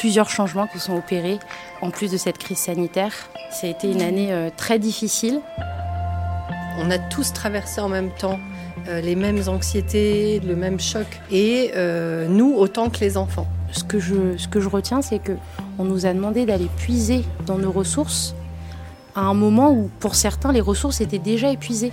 Plusieurs changements qui sont opérés en plus de cette crise sanitaire. Ça a été une année euh, très difficile. On a tous traversé en même temps euh, les mêmes anxiétés, le même choc, et euh, nous autant que les enfants. Ce que je, ce que je retiens, c'est que on nous a demandé d'aller puiser dans nos ressources à un moment où, pour certains, les ressources étaient déjà épuisées.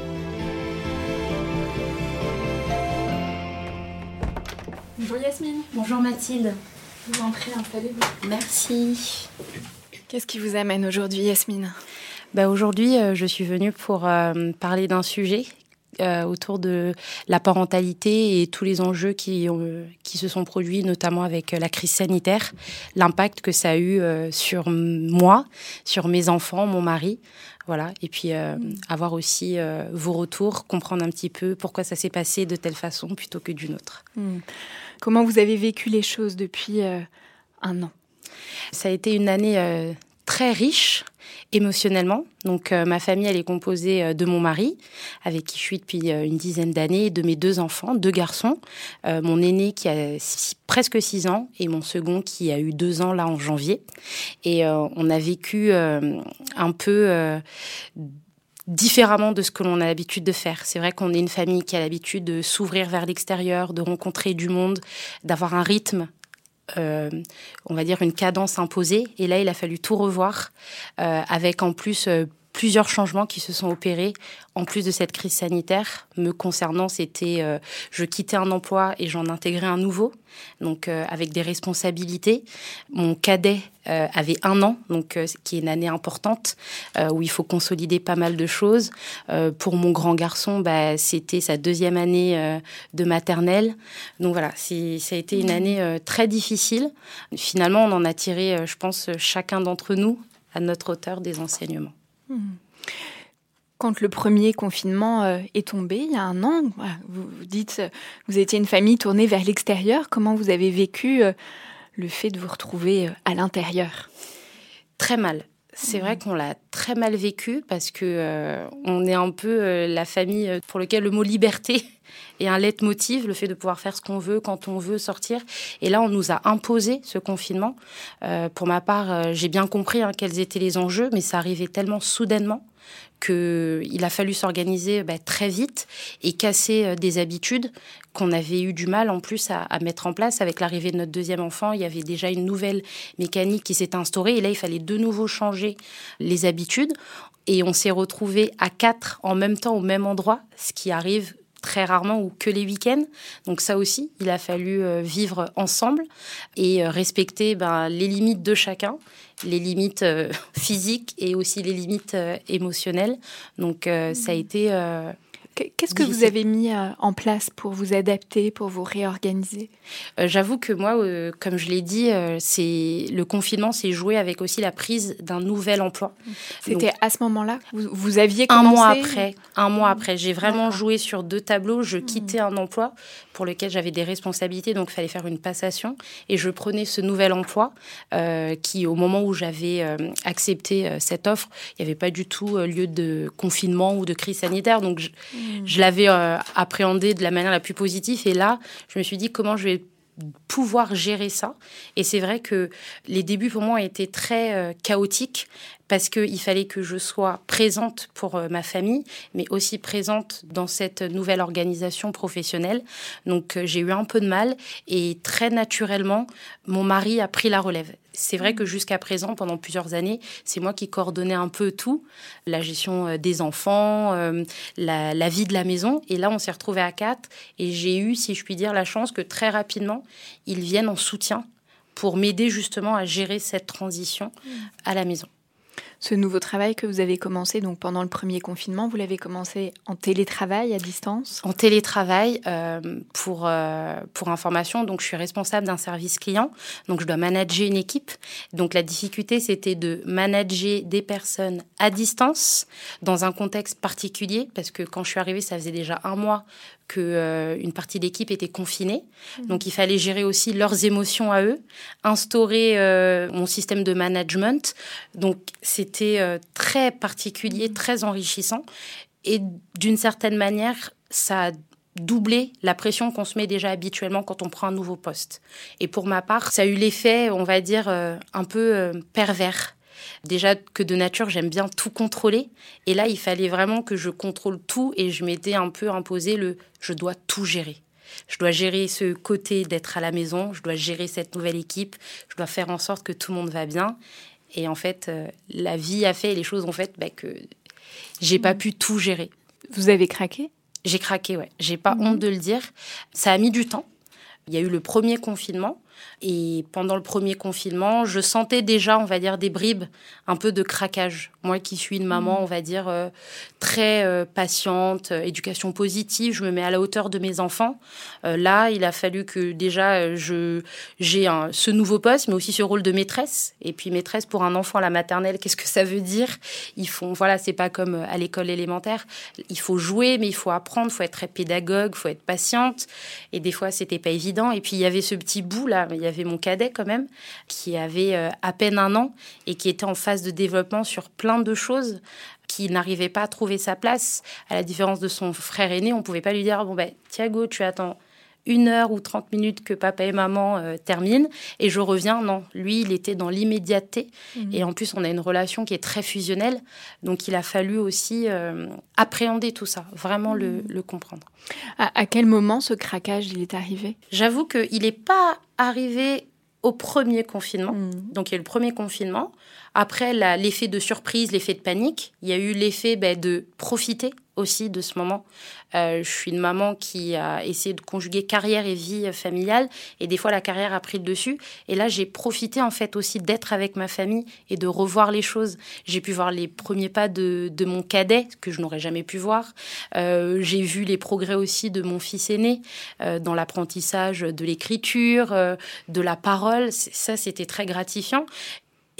Bonjour Mathilde. je vous en prie, installez-vous. Merci. Qu'est-ce qui vous amène aujourd'hui Yasmine? Bah, Aujourd'hui, euh, je suis venue pour euh, parler d'un sujet euh, autour de la parentalité et tous les enjeux qui, ont- qui se sont produits, notamment avec la crise sanitaire, l'impact que ça a eu sur moi, sur mes enfants, mon mari. Voilà. Et puis euh, avoir aussi euh, vos retours, comprendre un petit peu pourquoi ça s'est passé de telle façon plutôt que d'une autre. Comment vous avez vécu les choses depuis euh, un an? Ça a été une année euh, très riche émotionnellement. Donc euh, ma famille, elle est composée euh, de mon mari, avec qui je suis depuis euh, une dizaine d'années, et de mes deux enfants, deux garçons. Mon aîné qui a presque six ans et mon second qui a eu deux ans là en janvier. Et on a vécu un peu... différemment de ce que l'on a l'habitude de faire. C'est vrai qu'on est une famille qui a l'habitude de s'ouvrir vers l'extérieur, de rencontrer du monde, d'avoir un rythme euh, on va dire, une cadence imposée. Et là, il a fallu tout revoir, euh, avec en plus euh, plusieurs changements qui se sont opérés, en plus de cette crise sanitaire. Me concernant, c'était, euh, je quittais un emploi et j'en intégrais un nouveau, donc euh, avec des responsabilités. Mon cadet euh, avait un an, donc euh, qui est une année importante, euh, où il faut consolider pas mal de choses. Euh, pour mon grand garçon, bah, c'était sa deuxième année de maternelle. Donc voilà, ça a été une année très difficile. Finalement, on en a tiré, je pense, chacun d'entre nous, à notre hauteur, des enseignements. Quand le premier confinement euh, est tombé, il y a un an, vous, dites, vous étiez une famille tournée vers l'extérieur. Comment vous avez vécu euh, le fait de vous retrouver euh, à l'intérieur? Très mal. C'est vrai qu'on l'a très mal vécu parce que euh, on est un peu euh, la famille pour lequel le mot liberté est un leitmotiv, le fait de pouvoir faire ce qu'on veut quand on veut sortir. Et là, on nous a imposé ce confinement. Euh, pour ma part, euh, j'ai bien compris hein, quels étaient les enjeux, mais ça arrivait tellement soudainement qu'il a fallu s'organiser bah, très vite et casser euh, des habitudes qu'on avait eu du mal en plus à, à mettre en place. Avec l'arrivée de notre deuxième enfant, il y avait déjà une nouvelle mécanique qui s'est instaurée et là, il fallait de nouveau changer les habitudes. Et on s'est retrouvés à quatre en même temps au même endroit, ce qui arrive très rarement ou que les week-ends. Donc ça aussi, il a fallu euh, vivre ensemble et euh, respecter ben, les limites de chacun, les limites euh, physiques et aussi les limites euh, émotionnelles. Donc euh, ça a été euh, Qu'est-ce que vous avez mis euh, en place pour vous adapter, pour vous réorganiser? Euh, J'avoue que moi, euh, comme je l'ai dit, c'est le confinement s'est joué avec aussi la prise d'un nouvel emploi. C'était à ce moment-là? Vous, vous, aviez commencé Un mois après. Un mois après. J'ai vraiment joué sur deux tableaux. Je hmm. quittais un emploi pour lequel j'avais des responsabilités, donc il fallait faire une passation. Et je prenais ce nouvel emploi qui, au moment où j'avais accepté cette offre, il n'y avait pas du tout lieu de confinement ou de crise sanitaire. Donc je, hmm. Je l'avais appréhendé de la manière la plus positive. Et là, je me suis dit comment je vais pouvoir gérer ça. Et c'est vrai que les débuts pour moi étaient très euh, chaotiques parce qu'il fallait que je sois présente pour euh, ma famille, mais aussi présente dans cette nouvelle organisation professionnelle. Donc euh, j'ai eu un peu de mal et très naturellement, mon mari a pris la relève. C'est vrai que jusqu'à présent, pendant plusieurs années, c'est moi qui coordonnais un peu tout, la gestion euh, des enfants, euh, la, vie de la maison. Et là, on s'est retrouvés à quatre. Et j'ai eu, si je puis dire, la chance que très rapidement, ils viennent en soutien pour m'aider justement à gérer cette transition à la maison. Ce nouveau travail que vous avez commencé donc pendant le premier confinement, vous l'avez commencé en télétravail à distance? En télétravail, euh, pour, euh, pour information, donc je suis responsable d'un service client, donc je dois manager une équipe. Donc la difficulté, c'était de manager des personnes à distance dans un contexte particulier, parce que quand je suis arrivée, ça faisait déjà un mois que euh, une partie de l'équipe était confinée. Mmh. Donc il fallait gérer aussi leurs émotions à eux, instaurer euh, mon système de management. Donc c'était euh, très particulier, mmh. très enrichissant. Et d'une certaine manière, ça a doublé la pression qu'on se met déjà habituellement quand on prend un nouveau poste. Et pour ma part, ça a eu l'effet, on va dire, un peu pervers Déjà que de nature, j'aime bien tout contrôler. Et là, il fallait vraiment que je contrôle tout et je m'étais un peu imposé le je dois tout gérer. Je dois gérer ce côté d'être à la maison, je dois gérer cette nouvelle équipe, je dois faire en sorte que tout le monde va bien. Et en fait, euh, la vie a fait, les choses ont fait bah, que j'ai pas pu tout gérer. Vous avez craqué? J'ai craqué, ouais. J'ai pas mhm. honte de le dire. Ça a mis du temps. Il y a eu le premier confinement et pendant le premier confinement, je sentais déjà, on va dire, des bribes, un peu de craquage. Moi qui suis une maman, mmh. on va dire, euh, très euh, patiente, euh, éducation positive, je me mets à la hauteur de mes enfants. là, il a fallu que déjà je j'ai ce nouveau poste, mais aussi ce rôle de maîtresse. Et puis maîtresse pour un enfant à la maternelle, qu'est-ce que ça veut dire? Ils font, voilà, c'est pas comme à l'école élémentaire. Il faut jouer, mais il faut apprendre, il faut être très pédagogue, il faut être patiente. Et des fois, c'était pas évident. Et puis il y avait ce petit bout là il y avait mon cadet quand même, qui avait euh, à peine un an et qui était en phase de développement sur plein de choses qui n'arrivait pas à trouver sa place. À la différence de son frère aîné, on pouvait pas lui dire bon ben Thiago, tu attends une heure ou trente minutes que papa et maman euh, terminent et je reviens. Non, lui, il était dans l'immédiateté. Mhm. Et en plus, on a une relation qui est très fusionnelle. Donc, il a fallu aussi euh, appréhender tout ça, vraiment le, mhm. comprendre. À, quel moment ce craquage il est arrivé? J'avoue qu'il n'est pas arrivé au premier confinement. Mhm. Donc, il y a eu le premier confinement. Après, l'effet de surprise, l'effet de panique, il y a eu l'effet ben, de profiter aussi de ce moment. Euh, je suis une maman qui a essayé de conjuguer carrière et vie familiale, et des fois la carrière a pris le dessus. Et là, j'ai profité en fait aussi d'être avec ma famille et de revoir les choses. J'ai pu voir les premiers pas de, de mon cadet que je n'aurais jamais pu voir. Euh, j'ai vu les progrès aussi de mon fils aîné euh, dans l'apprentissage de l'écriture, de la parole. Ça, c'était très gratifiant.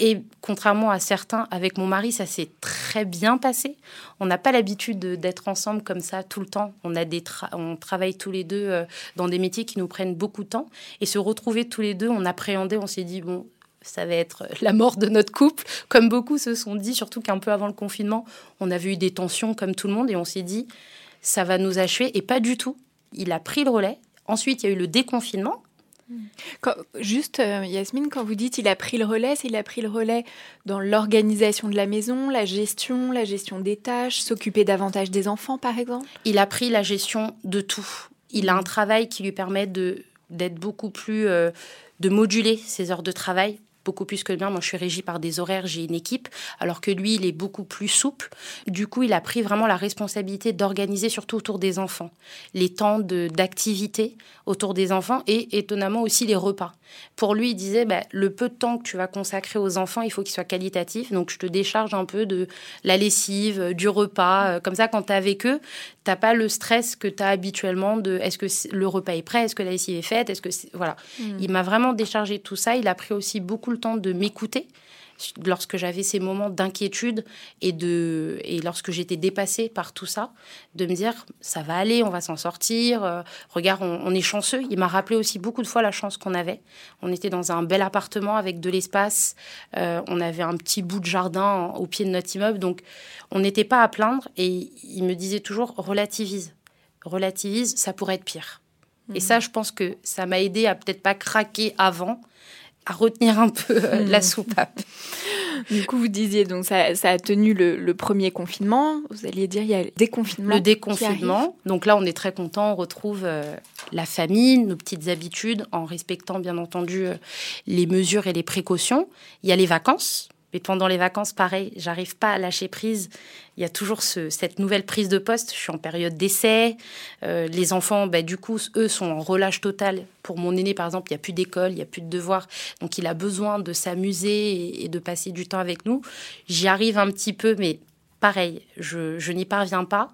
Et contrairement à certains, avec mon mari, ça s'est très bien passé. On n'a pas l'habitude d'être ensemble comme ça tout le temps. On, a des on travaille tous les deux euh, dans des métiers qui nous prennent beaucoup de temps. Et se retrouver tous les deux, on appréhendait, on s'est dit, bon, ça va être la mort de notre couple, comme beaucoup se sont dit, surtout qu'un peu avant le confinement, on avait eu des tensions comme tout le monde et on s'est dit, ça va nous achever. Et pas du tout. Il a pris le relais. Ensuite, il y a eu le déconfinement juste, euh, Yasmine, quand vous dites il a pris le relais, il a pris le relais dans l'organisation de la maison, la gestion, la gestion des tâches, s'occuper davantage des enfants, par exemple? Il a pris la gestion de tout. Il a un travail qui lui permet de d'être beaucoup plus, euh, de moduler ses heures de travail beaucoup plus que le mien. Moi, je suis régie par des horaires, j'ai une équipe, alors que lui, il est beaucoup plus souple. Du coup, il a pris vraiment la responsabilité d'organiser, surtout autour des enfants, les temps d'activité autour des enfants et étonnamment aussi les repas. Pour lui, il disait, bah, le peu de temps que tu vas consacrer aux enfants, il faut qu'il soit qualitatif. Donc, je te décharge un peu de la lessive, du repas. Euh, comme ça, quand tu es avec eux, t'as pas le stress que tu as habituellement de est-ce que le repas est prêt, est-ce que la lessive est faite, est-ce que voilà. Hmm. Il m'a vraiment déchargé tout ça. Il a pris aussi beaucoup le temps de m'écouter lorsque j'avais ces moments d'inquiétude et de et lorsque j'étais dépassée par tout ça, de me dire ça va aller, on va s'en sortir. Euh, regarde, on, est chanceux. Il m'a rappelé aussi beaucoup de fois la chance qu'on avait. On était dans un bel appartement avec de l'espace. Euh, on avait un petit bout de jardin au pied de notre immeuble, donc on n'était pas à plaindre. Et il me disait toujours relativise, relativise, ça pourrait être pire. Et mmh. ça, je pense que ça m'a aidé à peut-être pas craquer avant à retenir un peu euh, la hmm. soupape. Du coup, vous disiez, donc ça, a tenu le, premier confinement. Vous alliez dire, il y a le déconfinement. Le déconfinement. Donc là, on est très content. On retrouve euh, la famille, nos petites habitudes, en respectant bien entendu euh, les mesures et les précautions. Il y a les vacances. Mais pendant les vacances, pareil, j'arrive pas à lâcher prise. Il y a toujours cette nouvelle prise de poste. Je suis en période d'essai. Euh, les enfants, bah, du coup, eux sont en relâche total. Pour mon aîné, par exemple, il n'y a plus d'école, il n'y a plus de devoirs. Donc, il a besoin de s'amuser et, de passer du temps avec nous. J'y arrive un petit peu, mais pareil, je, je n'y parviens pas.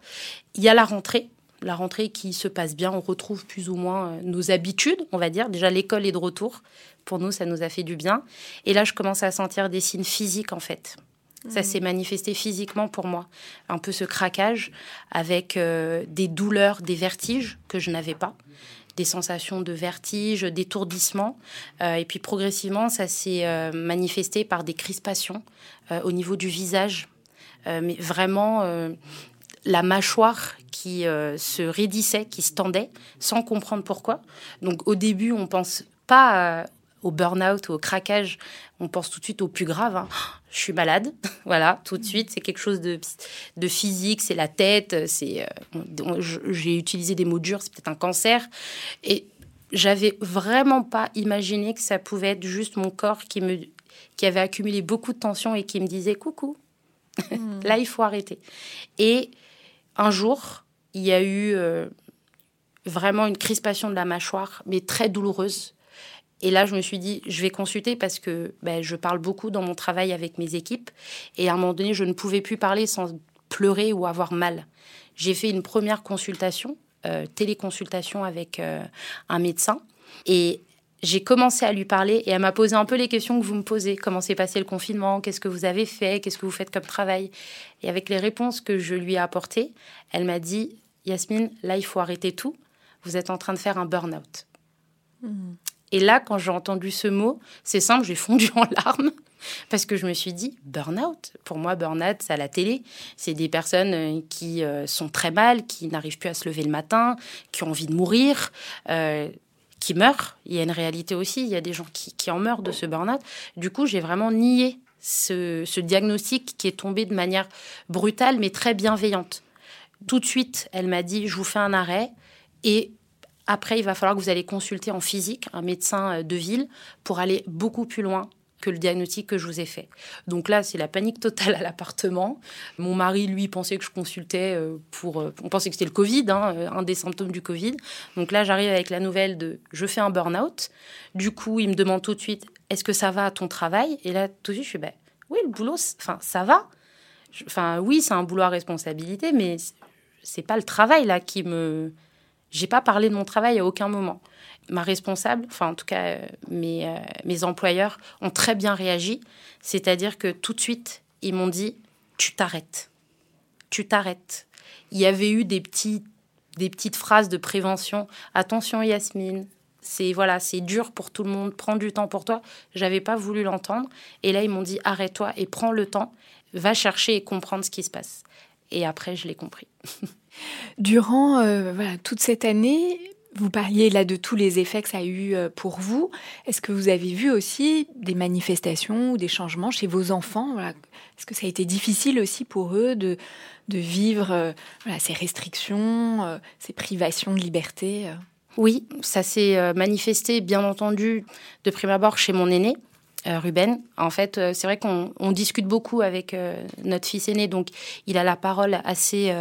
Il y a la rentrée la rentrée qui se passe bien, on retrouve plus ou moins euh, nos habitudes, on va dire. Déjà, l'école est de retour. Pour nous, ça nous a fait du bien. Et là, je commence à sentir des signes physiques, en fait. Ça mmh. s'est manifesté physiquement pour moi. Un peu ce craquage avec euh, des douleurs, des vertiges que je n'avais pas des sensations de vertige, d'étourdissement. Euh, et puis progressivement, ça s'est manifesté par des crispations au niveau du visage. mais vraiment, la mâchoire qui euh, se raidissait, qui se tendait, sans comprendre pourquoi. Donc au début, on pense pas euh, au burn-out ou au craquage, on pense tout de suite au plus grave. Hein. Je suis malade, voilà, tout de suite, c'est quelque chose de, de physique, c'est la tête, c'est. Euh, j'ai utilisé des mots durs, c'est peut-être un cancer. Et j'avais vraiment pas imaginé que ça pouvait être juste mon corps qui me qui avait accumulé beaucoup de tension et qui me disait coucou, hmm. là il faut arrêter. Et un jour, il y a eu euh, vraiment une crispation de la mâchoire, mais très douloureuse. Et là, je me suis dit, je vais consulter parce que ben, je parle beaucoup dans mon travail avec mes équipes. Et à un moment donné, je ne pouvais plus parler sans pleurer ou avoir mal. J'ai fait une première consultation, euh, téléconsultation avec euh, un médecin. Et j'ai commencé à lui parler et elle m'a posé un peu les questions que vous me posez. Comment s'est passé le confinement? Qu'est-ce que vous avez fait? Qu'est-ce que vous faites comme travail? Et avec les réponses que je lui ai apportées, elle m'a dit Yasmine, là, il faut arrêter tout. Vous êtes en train de faire un burn-out. Hmm. Et là, quand j'ai entendu ce mot, c'est simple, j'ai fondu en larmes. Parce que je me suis dit, burn-out. Pour moi, burn-out, c'est à la télé. C'est des personnes euh, qui euh, sont très mal, qui n'arrivent plus à se lever le matin, qui ont envie de mourir. Euh, qui meurent. Il y a une réalité aussi, il y a des gens qui, en meurent de ce burn-out. Du coup, j'ai vraiment nié ce, diagnostic qui est tombé de manière brutale, mais très bienveillante. Tout de suite, elle m'a dit, je vous fais un arrêt et après, il va falloir que vous allez consulter en physique un médecin de ville pour aller beaucoup plus loin que le diagnostic que je vous ai fait. Donc là, c'est la panique totale à l'appartement. Mon mari, lui, pensait que je consultais euh, pour... Euh, on pensait que c'était le Covid, hein, euh, un des symptômes du Covid. Donc là, j'arrive avec la nouvelle de je fais un burn-out. Du coup, il me demande tout de suite est-ce que ça va à ton travail? Et là, tout de suite, je suis ben, oui, le boulot, enfin, ça va. Enfin, oui, c'est un boulot à responsabilité, mais c'est pas le travail là qui me. J'ai pas parlé de mon travail à aucun moment ma responsable, enfin en tout cas euh, mes, euh, mes employeurs, ont très bien réagi. C'est-à-dire que tout de suite, ils m'ont dit, tu t'arrêtes. Tu t'arrêtes. Il y avait eu des, petits, des petites phrases de prévention. Attention Yasmine, c'est voilà, c'est dur pour tout le monde, prends du temps pour toi. J'avais pas voulu l'entendre. Et là, ils m'ont dit, arrête-toi et prends le temps, va chercher et comprendre ce qui se passe. Et après, je l'ai compris. Durant euh, toute cette année, vous parliez là de tous les effets que ça a eu euh, pour vous. Est-ce que vous avez vu aussi des manifestations ou des changements chez vos enfants? Est-ce que ça a été difficile aussi pour eux de, vivre euh, ces restrictions, ces privations de liberté Oui, ça s'est manifesté bien entendu de prime abord chez mon aîné. Ruben. En fait, c'est vrai qu'on discute beaucoup avec notre fils aîné, donc il a la parole assez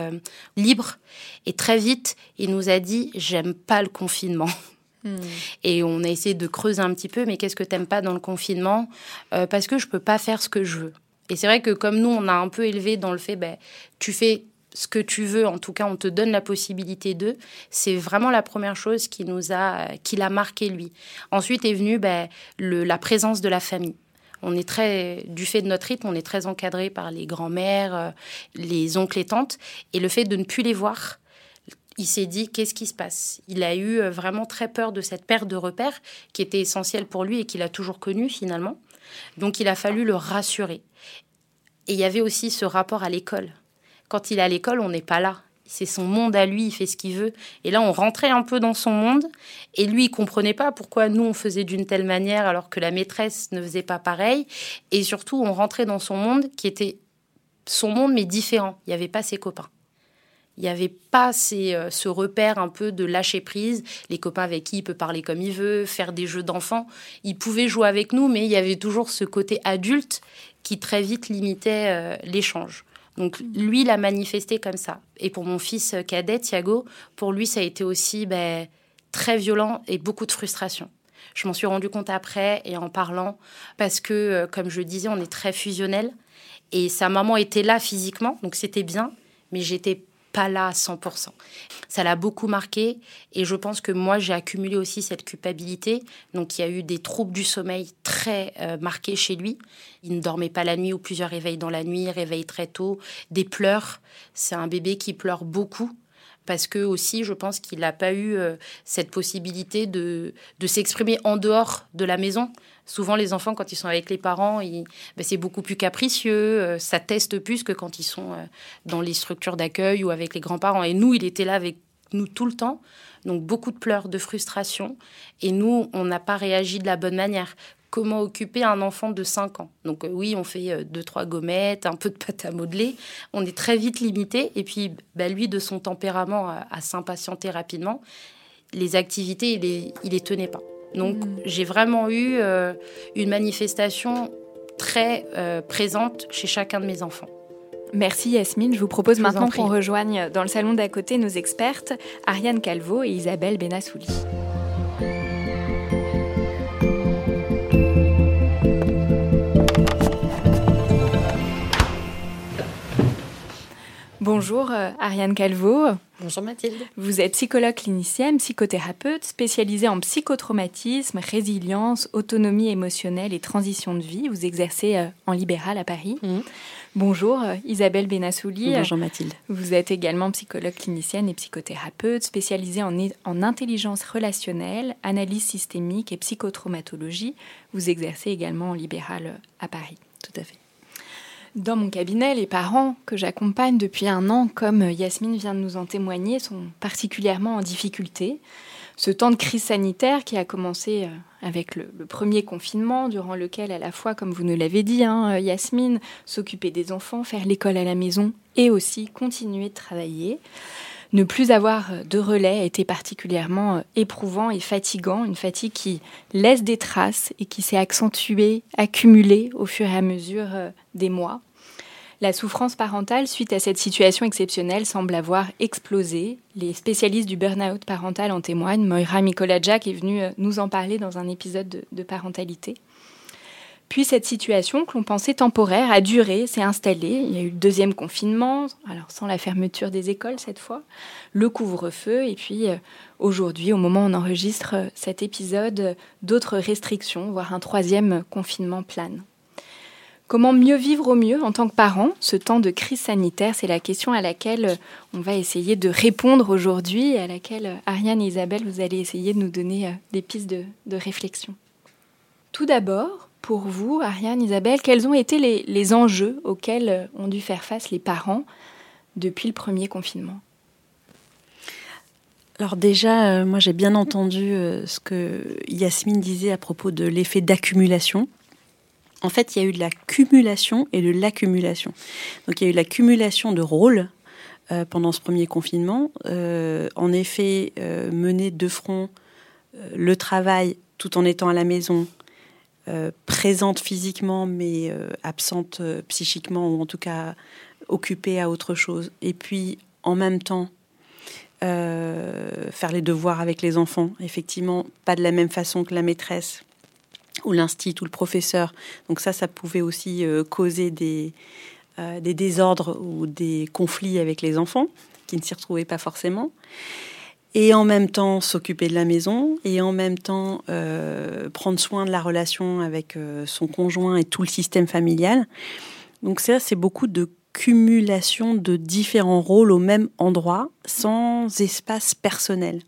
libre. Et très vite, il nous a dit J'aime pas le confinement. Hmm. Et on a essayé de creuser un petit peu, mais qu'est-ce que t'aimes pas dans le confinement? Parce que je peux pas faire ce que je veux. Et c'est vrai que comme nous, on a un peu élevé dans le fait, ben, tu fais ce que tu veux, en tout cas, on te donne la possibilité de. C'est vraiment la première chose qui nous a, qui l'a marqué lui. Ensuite est venue ben, le, la présence de la famille. On est très, du fait de notre rythme, on est très encadré par les grands-mères, euh, les oncles et tantes, et le fait de ne plus les voir, il s'est dit qu'est-ce qui se passe? Il a eu euh, vraiment très peur de cette perte de repères qui était essentielle pour lui et qu'il a toujours connue finalement. Donc il a fallu le rassurer. Et il y avait aussi ce rapport à l'école. Quand il est à l'école, on n'est pas là. C'est son monde à lui, il fait ce qu'il veut. Et là, on rentrait un peu dans son monde. Et lui, il comprenait pas pourquoi nous, on faisait d'une telle manière alors que la maîtresse ne faisait pas pareil. Et surtout, on rentrait dans son monde qui était son monde, mais différent. Il n'y avait pas ses copains. Il n'y avait pas euh, ce repère un peu de lâcher prise, les copains avec qui il peut parler comme il veut, faire des jeux d'enfants. Il pouvait jouer avec nous, mais il y avait toujours ce côté adulte qui très vite limitait euh, l'échange. Donc lui, il a manifesté comme ça. Et pour mon fils cadet, Thiago, pour lui, ça a été aussi ben, très violent et beaucoup de frustration. Je m'en suis rendu compte après et en parlant, parce que, euh, comme je le disais, on est très fusionnel. Et sa maman était là physiquement, donc c'était bien, mais j'étais pas là à 100%. Ça l'a beaucoup marqué et je pense que moi j'ai accumulé aussi cette culpabilité. Donc il y a eu des troubles du sommeil très euh, marqués chez lui. Il ne dormait pas la nuit ou plusieurs réveils dans la nuit, réveil très tôt, des pleurs. C'est un bébé qui pleure beaucoup parce que aussi je pense qu'il n'a pas eu euh, cette possibilité de, de s'exprimer en dehors de la maison. Souvent, les enfants, quand ils sont avec les parents, ben, c'est beaucoup plus capricieux, euh, ça teste plus que quand ils sont euh, dans les structures d'accueil ou avec les grands-parents. Et nous, il était là avec nous tout le temps. Donc, beaucoup de pleurs, de frustration. Et nous, on n'a pas réagi de la bonne manière comment occuper un enfant de 5 ans? Donc euh, oui, on fait deux, trois gommettes, un peu de pâte à modeler. On est très vite limité. Et puis, bah, lui, de son tempérament à, s'impatienter rapidement, les activités, il les, il les tenait pas. Donc mm. j'ai vraiment eu euh, une manifestation très euh, présente chez chacun de mes enfants. Merci Yasmine. Je vous propose maintenant qu'on rejoigne dans le salon d'à côté nos expertes, Ariane Calvo et Isabelle Benassouli. Bonjour euh, Ariane Calvo. Bonjour Mathilde. Vous êtes psychologue clinicienne, psychothérapeute, spécialisée en psychotraumatisme, résilience, autonomie émotionnelle et transition de vie. Vous exercez euh, en libéral à Paris. Mhm. Bonjour euh, Isabelle Benassouli. Bonjour Mathilde. Vous êtes également psychologue clinicienne et psychothérapeute, spécialisée en, en intelligence relationnelle, analyse systémique et psychotraumatologie. Vous exercez également en libéral à Paris. Tout à fait. Dans mon cabinet, les parents que j'accompagne depuis un an, comme Yasmine vient de nous en témoigner, sont particulièrement en difficulté. Ce temps de crise sanitaire qui a commencé euh, avec le, premier confinement, durant lequel, à la fois, comme vous nous l'avez dit, hein, Yasmine, s'occuper des enfants, faire l'école à la maison et aussi continuer de travailler. Ne plus avoir de relais a été particulièrement euh, éprouvant et fatigant, une fatigue qui laisse des traces et qui s'est accentuée, accumulée au fur et à mesure euh, des mois. La souffrance parentale suite à cette situation exceptionnelle semble avoir explosé. Les spécialistes du burn-out parental en témoignent. Moira Jack est venue euh, nous en parler dans un épisode de, parentalité. Puis cette situation que l'on pensait temporaire a duré, s'est installée. Il y a eu le deuxième confinement, alors sans la fermeture des écoles cette fois, le couvre-feu, et puis euh, aujourd'hui, au moment où on enregistre euh, cet épisode, d'autres restrictions, voire un troisième confinement plane. Comment mieux vivre au mieux en tant que parent Ce temps de crise sanitaire, c'est la question à laquelle euh, on va essayer de répondre aujourd'hui et à laquelle euh, Ariane et Isabelle, vous allez essayer de nous donner euh, des pistes de, réflexion. Tout d'abord, pour vous, Ariane, Isabelle, quels ont été les, enjeux auxquels ont dû faire face les parents depuis le premier confinement? Alors déjà, moi j'ai bien entendu ce que Yasmine disait à propos de l'effet d'accumulation en fait, il y a eu de la cumulation et de l'accumulation. Donc, il y a eu l'accumulation de rôles euh, pendant ce premier confinement. Euh, en effet, euh, mener de front le travail tout en étant à la maison, présente physiquement mais absente psychiquement ou en tout cas occupée à autre chose. Et puis en même temps faire les devoirs avec les enfants, effectivement, pas de la même façon que la maîtresse ou l'institut ou le professeur. Donc ça, ça pouvait aussi causer des, des désordres ou des conflits avec les enfants qui ne s'y retrouvaient pas forcément et en même temps s'occuper de la maison et en même temps euh, prendre soin de la relation avec euh, son conjoint et tout le système familial. Donc ça, c'est beaucoup de cumulation de différents rôles au même endroit sans espace personnel.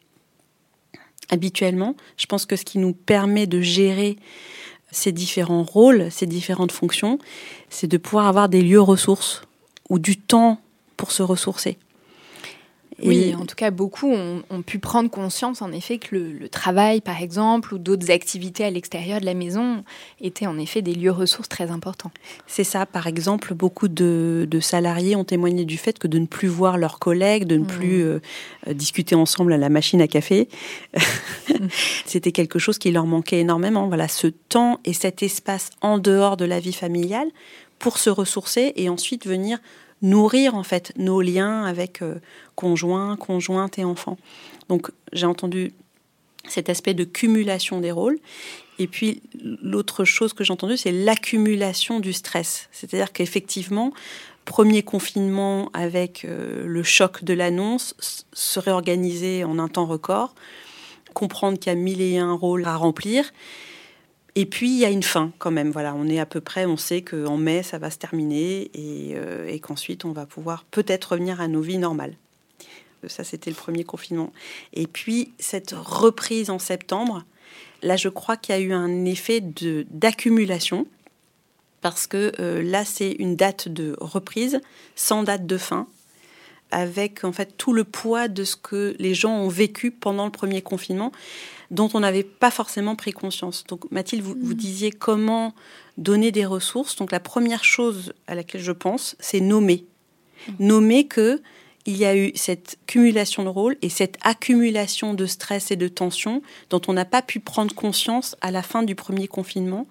Habituellement, je pense que ce qui nous permet de gérer ces différents rôles, ces différentes fonctions, c'est de pouvoir avoir des lieux ressources ou du temps pour se ressourcer. Oui, en tout cas, beaucoup ont, pu prendre conscience, en effet, que le, travail, par exemple, ou d'autres activités à l'extérieur de la maison étaient en effet des lieux ressources très importants. C'est ça, par exemple, beaucoup de, salariés ont témoigné du fait que de ne plus voir leurs collègues, de ne mmh. plus euh, euh, discuter ensemble à la machine à café, c'était quelque chose qui leur manquait énormément. Voilà, ce temps et cet espace en dehors de la vie familiale pour se ressourcer et ensuite venir nourrir en fait nos liens avec euh, conjoints, conjointes et enfants. Donc j'ai entendu cet aspect de cumulation des rôles. Et puis l'autre chose que j'ai entendu, c'est l'accumulation du stress. C'est-à-dire qu'effectivement, premier confinement avec euh, le choc de l'annonce, se réorganiser en un temps record, comprendre qu'il y a mille et un rôles à remplir et puis il y a une fin quand même. Voilà, on est à peu près, on sait qu'en mai ça va se terminer et, euh, qu'ensuite on va pouvoir peut-être revenir à nos vies normales. Ça c'était le premier confinement. Et puis cette reprise en septembre, là je crois qu'il y a eu un effet d'accumulation parce que euh, là c'est une date de reprise sans date de fin avec en fait tout le poids de ce que les gens ont vécu pendant le premier confinement dont on n'avait pas forcément pris conscience. Donc Mathilde, vous, vous, mm. disiez comment donner des ressources. Donc la première chose à laquelle je pense, c'est nommer. Mm. Nommer que il y a eu cette cumulation de rôles et cette accumulation de stress et de tension dont on n'a pas pu prendre conscience à la fin du premier confinement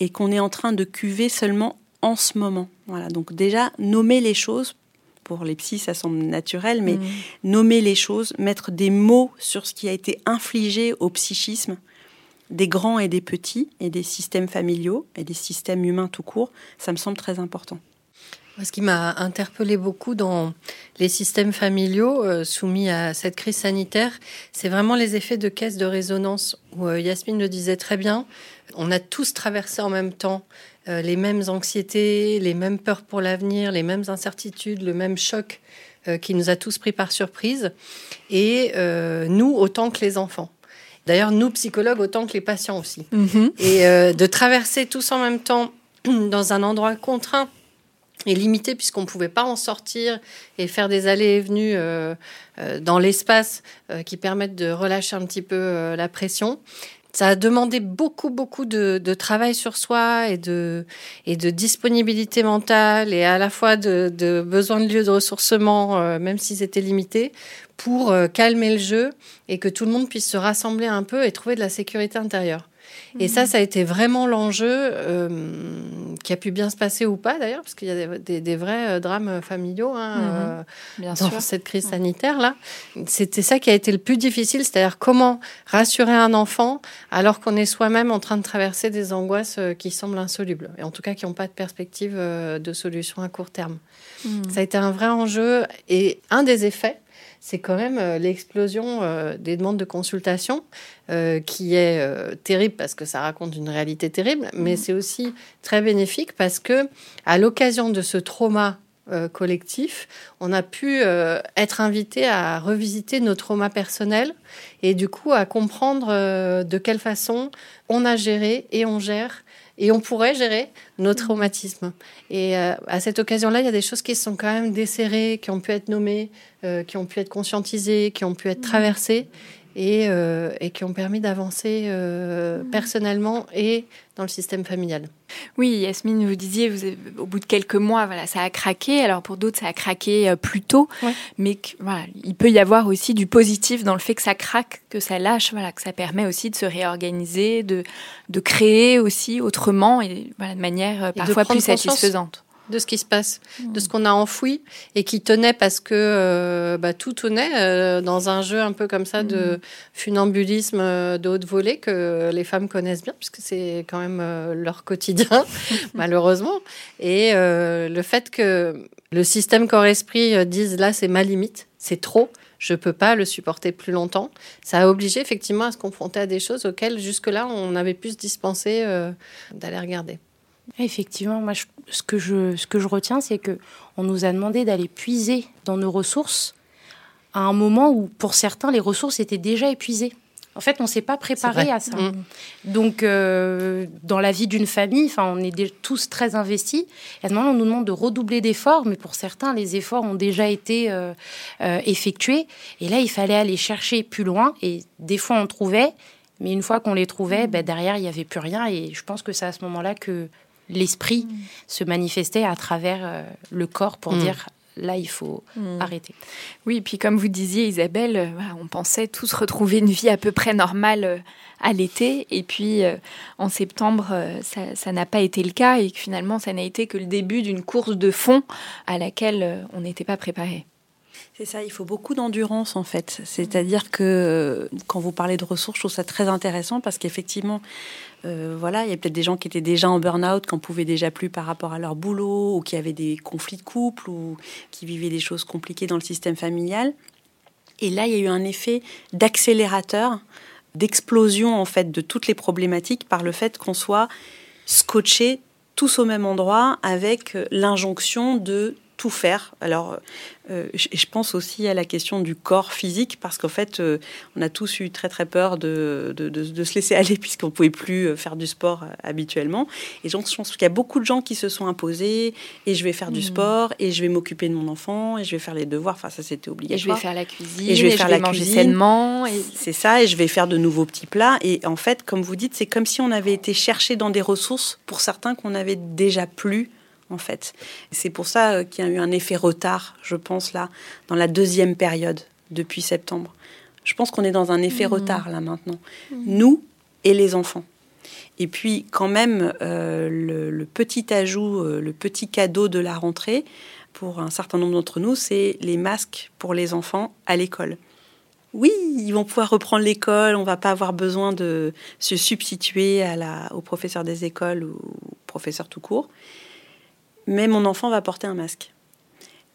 et qu'on est en train de cuver seulement en ce moment. Voilà, donc déjà nommer les choses pour les psys, ça semble naturel, mais mm. nommer les choses, mettre des mots sur ce qui a été infligé au psychisme des grands et des petits, et des systèmes familiaux, et des systèmes humains tout court, ça me semble très important. Ce qui m'a interpellé beaucoup dans les systèmes familiaux euh, soumis à cette crise sanitaire, c'est vraiment les effets de caisse de résonance, où euh, Yasmine le disait très bien, on a tous traversé en même temps euh, les mêmes anxiétés, les mêmes peurs pour l'avenir, les mêmes incertitudes, le même choc euh, qui nous a tous pris par surprise. Et euh, nous, autant que les enfants. D'ailleurs, nous, psychologues, autant que les patients aussi. Mhm. Et de traverser tous en même temps dans un endroit contraint et limité puisqu'on ne pouvait pas en sortir et faire des allées et venues dans l'espace qui permettent de relâcher un petit peu la pression ça a demandé beaucoup, beaucoup de, travail sur soi et de, et de disponibilité mentale et à la fois de, de besoin de lieux de ressourcement, euh, même s'ils étaient limités, pour euh, calmer le jeu et que tout le monde puisse se rassembler un peu et trouver de la sécurité intérieure. Et ça, ça a été vraiment l'enjeu euh, qui a pu bien se passer ou pas d'ailleurs, parce qu'il y a des, vrais euh, drames familiaux hein, mhm. euh, dans cette crise sanitaire là. C'était ça qui a été le plus difficile, c'est-à-dire comment rassurer un enfant alors qu'on est soi-même en train de traverser des angoisses qui semblent insolubles, et en tout cas qui n'ont pas de perspective de solution à court terme. Mhm. Ça a été un vrai enjeu et un des effets c'est quand même euh, l'explosion euh, des demandes de consultation euh, qui est terrible parce que ça raconte une réalité terrible, mais mm. c'est aussi très bénéfique parce que à l'occasion de ce trauma collectif, on a pu être invité à revisiter nos traumas personnels et du coup à comprendre de quelle façon on a géré et on gère et on pourrait gérer nos traumatismes. Et euh, à cette occasion-là, il y a des choses qui sont quand même desserrées, qui ont pu être nommées, euh, qui ont pu être conscientisées, qui ont pu être traversées. Et, euh, et qui ont permis d'avancer euh, personnellement et dans le système familial. Oui, Yasmine, vous disiez, vous au bout de quelques mois, voilà, ça a craqué. Alors pour d'autres, ça a craqué euh, plus tôt, mais voilà, il peut y avoir aussi du positif dans le fait que ça craque, que ça lâche, voilà, que ça permet aussi de se réorganiser, de, de créer aussi autrement et voilà, de manière parfois plus satisfaisante de ce qui se passe, de ce qu'on a enfoui et qui tenait parce que euh, bah, tout tenait euh, dans un jeu un peu comme ça de mm. funambulisme euh, de haute volée que les femmes connaissent bien puisque c'est quand même leur quotidien malheureusement et le fait que le système corps-esprit dise là c'est ma limite, c'est trop, je peux pas le supporter plus longtemps. Ça a obligé effectivement à se confronter à des choses auxquelles jusque-là on avait pu se dispenser d'aller regarder. Effectivement, moi, ce, que je, ce que je retiens, c'est que on nous a demandé d'aller puiser dans nos ressources à un moment où, pour certains, les ressources étaient déjà épuisées. En fait, on ne s'est pas préparé à ça. Mm. Donc, euh, dans la vie d'une famille, on est tous très investis. Et à ce moment, on nous demande de redoubler d'efforts, mais pour certains, les efforts ont déjà été euh, euh, effectués. Et là, il fallait aller chercher plus loin. Et des fois, on trouvait, mais une fois qu'on les trouvait, ben, derrière, il n'y avait plus rien. Et je pense que c'est à ce moment-là que l'esprit mm. se manifestait à travers euh, le corps pour mm. dire là, il faut mm. arrêter. Oui, et puis comme vous disiez, Isabelle, euh, on pensait tous retrouver une vie à peu près normale euh, à l'été. Et puis en septembre, ça n'a pas été le cas et finalement, ça n'a été que le début d'une course de fond à laquelle on n'était pas préparé. C'est ça, il faut beaucoup d'endurance en fait. C'est-à-dire que quand vous parlez de ressources, je trouve ça très intéressant parce qu'effectivement, euh, voilà, il y a peut-être des gens qui étaient déjà en burn-out, qui n'en pouvaient déjà plus par rapport à leur boulot, ou qui avaient des conflits de couple, ou qui vivaient des choses compliquées dans le système familial. Et là, il y a eu un effet d'accélérateur, d'explosion en fait de toutes les problématiques par le fait qu'on soit scotché tous au même endroit avec l'injonction de tout faire. Alors, euh, je pense aussi à la question du corps physique, parce qu'en fait, euh, on a tous eu très très peur de, de, se laisser aller, puisqu'on ne pouvait plus euh, faire du sport habituellement. Et donc, je pense qu'il y a beaucoup de gens qui se sont imposés, et je vais faire du mmh. sport, et je vais m'occuper de mon enfant, et je vais faire les devoirs. Enfin, ça, c'était obligatoire. Et je vais faire la cuisine, et je vais faire la manger sainement. Et... C'est ça, et je vais faire de nouveaux petits plats. Et en fait, comme vous dites, c'est comme si on avait été chercher dans des ressources, pour certains qu'on avait déjà plus en fait. C'est pour ça euh, qu'il y a eu un effet retard, je pense, là, dans la deuxième période, depuis septembre. Je pense qu'on est dans un effet mmh. retard, là, maintenant. Mmh. Nous et les enfants. Et puis, quand même, euh, le, petit ajout, euh, le petit cadeau de la rentrée, pour un certain nombre d'entre nous, c'est les masques pour les enfants à l'école. Oui, ils vont pouvoir reprendre l'école, on va pas avoir besoin de se substituer à la, aux professeurs des écoles ou aux professeurs tout court mais mon enfant va porter un masque.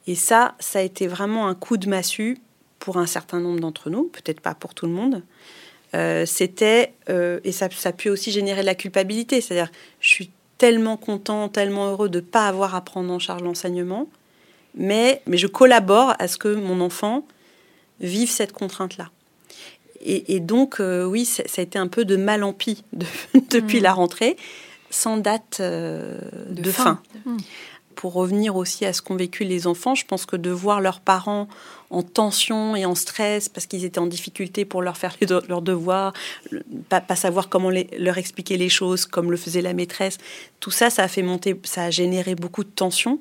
Et ça, ça a été vraiment un coup de massue pour un certain nombre d'entre nous, peut-être pas pour tout le monde. Euh, c'était, euh, et ça, ça a pu aussi générer de la culpabilité, c'est-à-dire je suis tellement content, tellement heureux de ne pas avoir à prendre en charge l'enseignement, mais, mais je collabore à ce que mon enfant vive cette contrainte-là. Et, donc, euh, oui, ça, a été un peu de mal en pis depuis mmh. la rentrée sans date euh, de, fin. Pour revenir aussi à ce qu'ont vécu les enfants, je pense que de voir leurs parents en tension et en stress parce qu'ils étaient en difficulté pour leur faire leurs devoirs, pas, pas savoir comment leur expliquer les choses comme le faisait la maîtresse, tout ça, ça a fait monter, ça a généré beaucoup de tension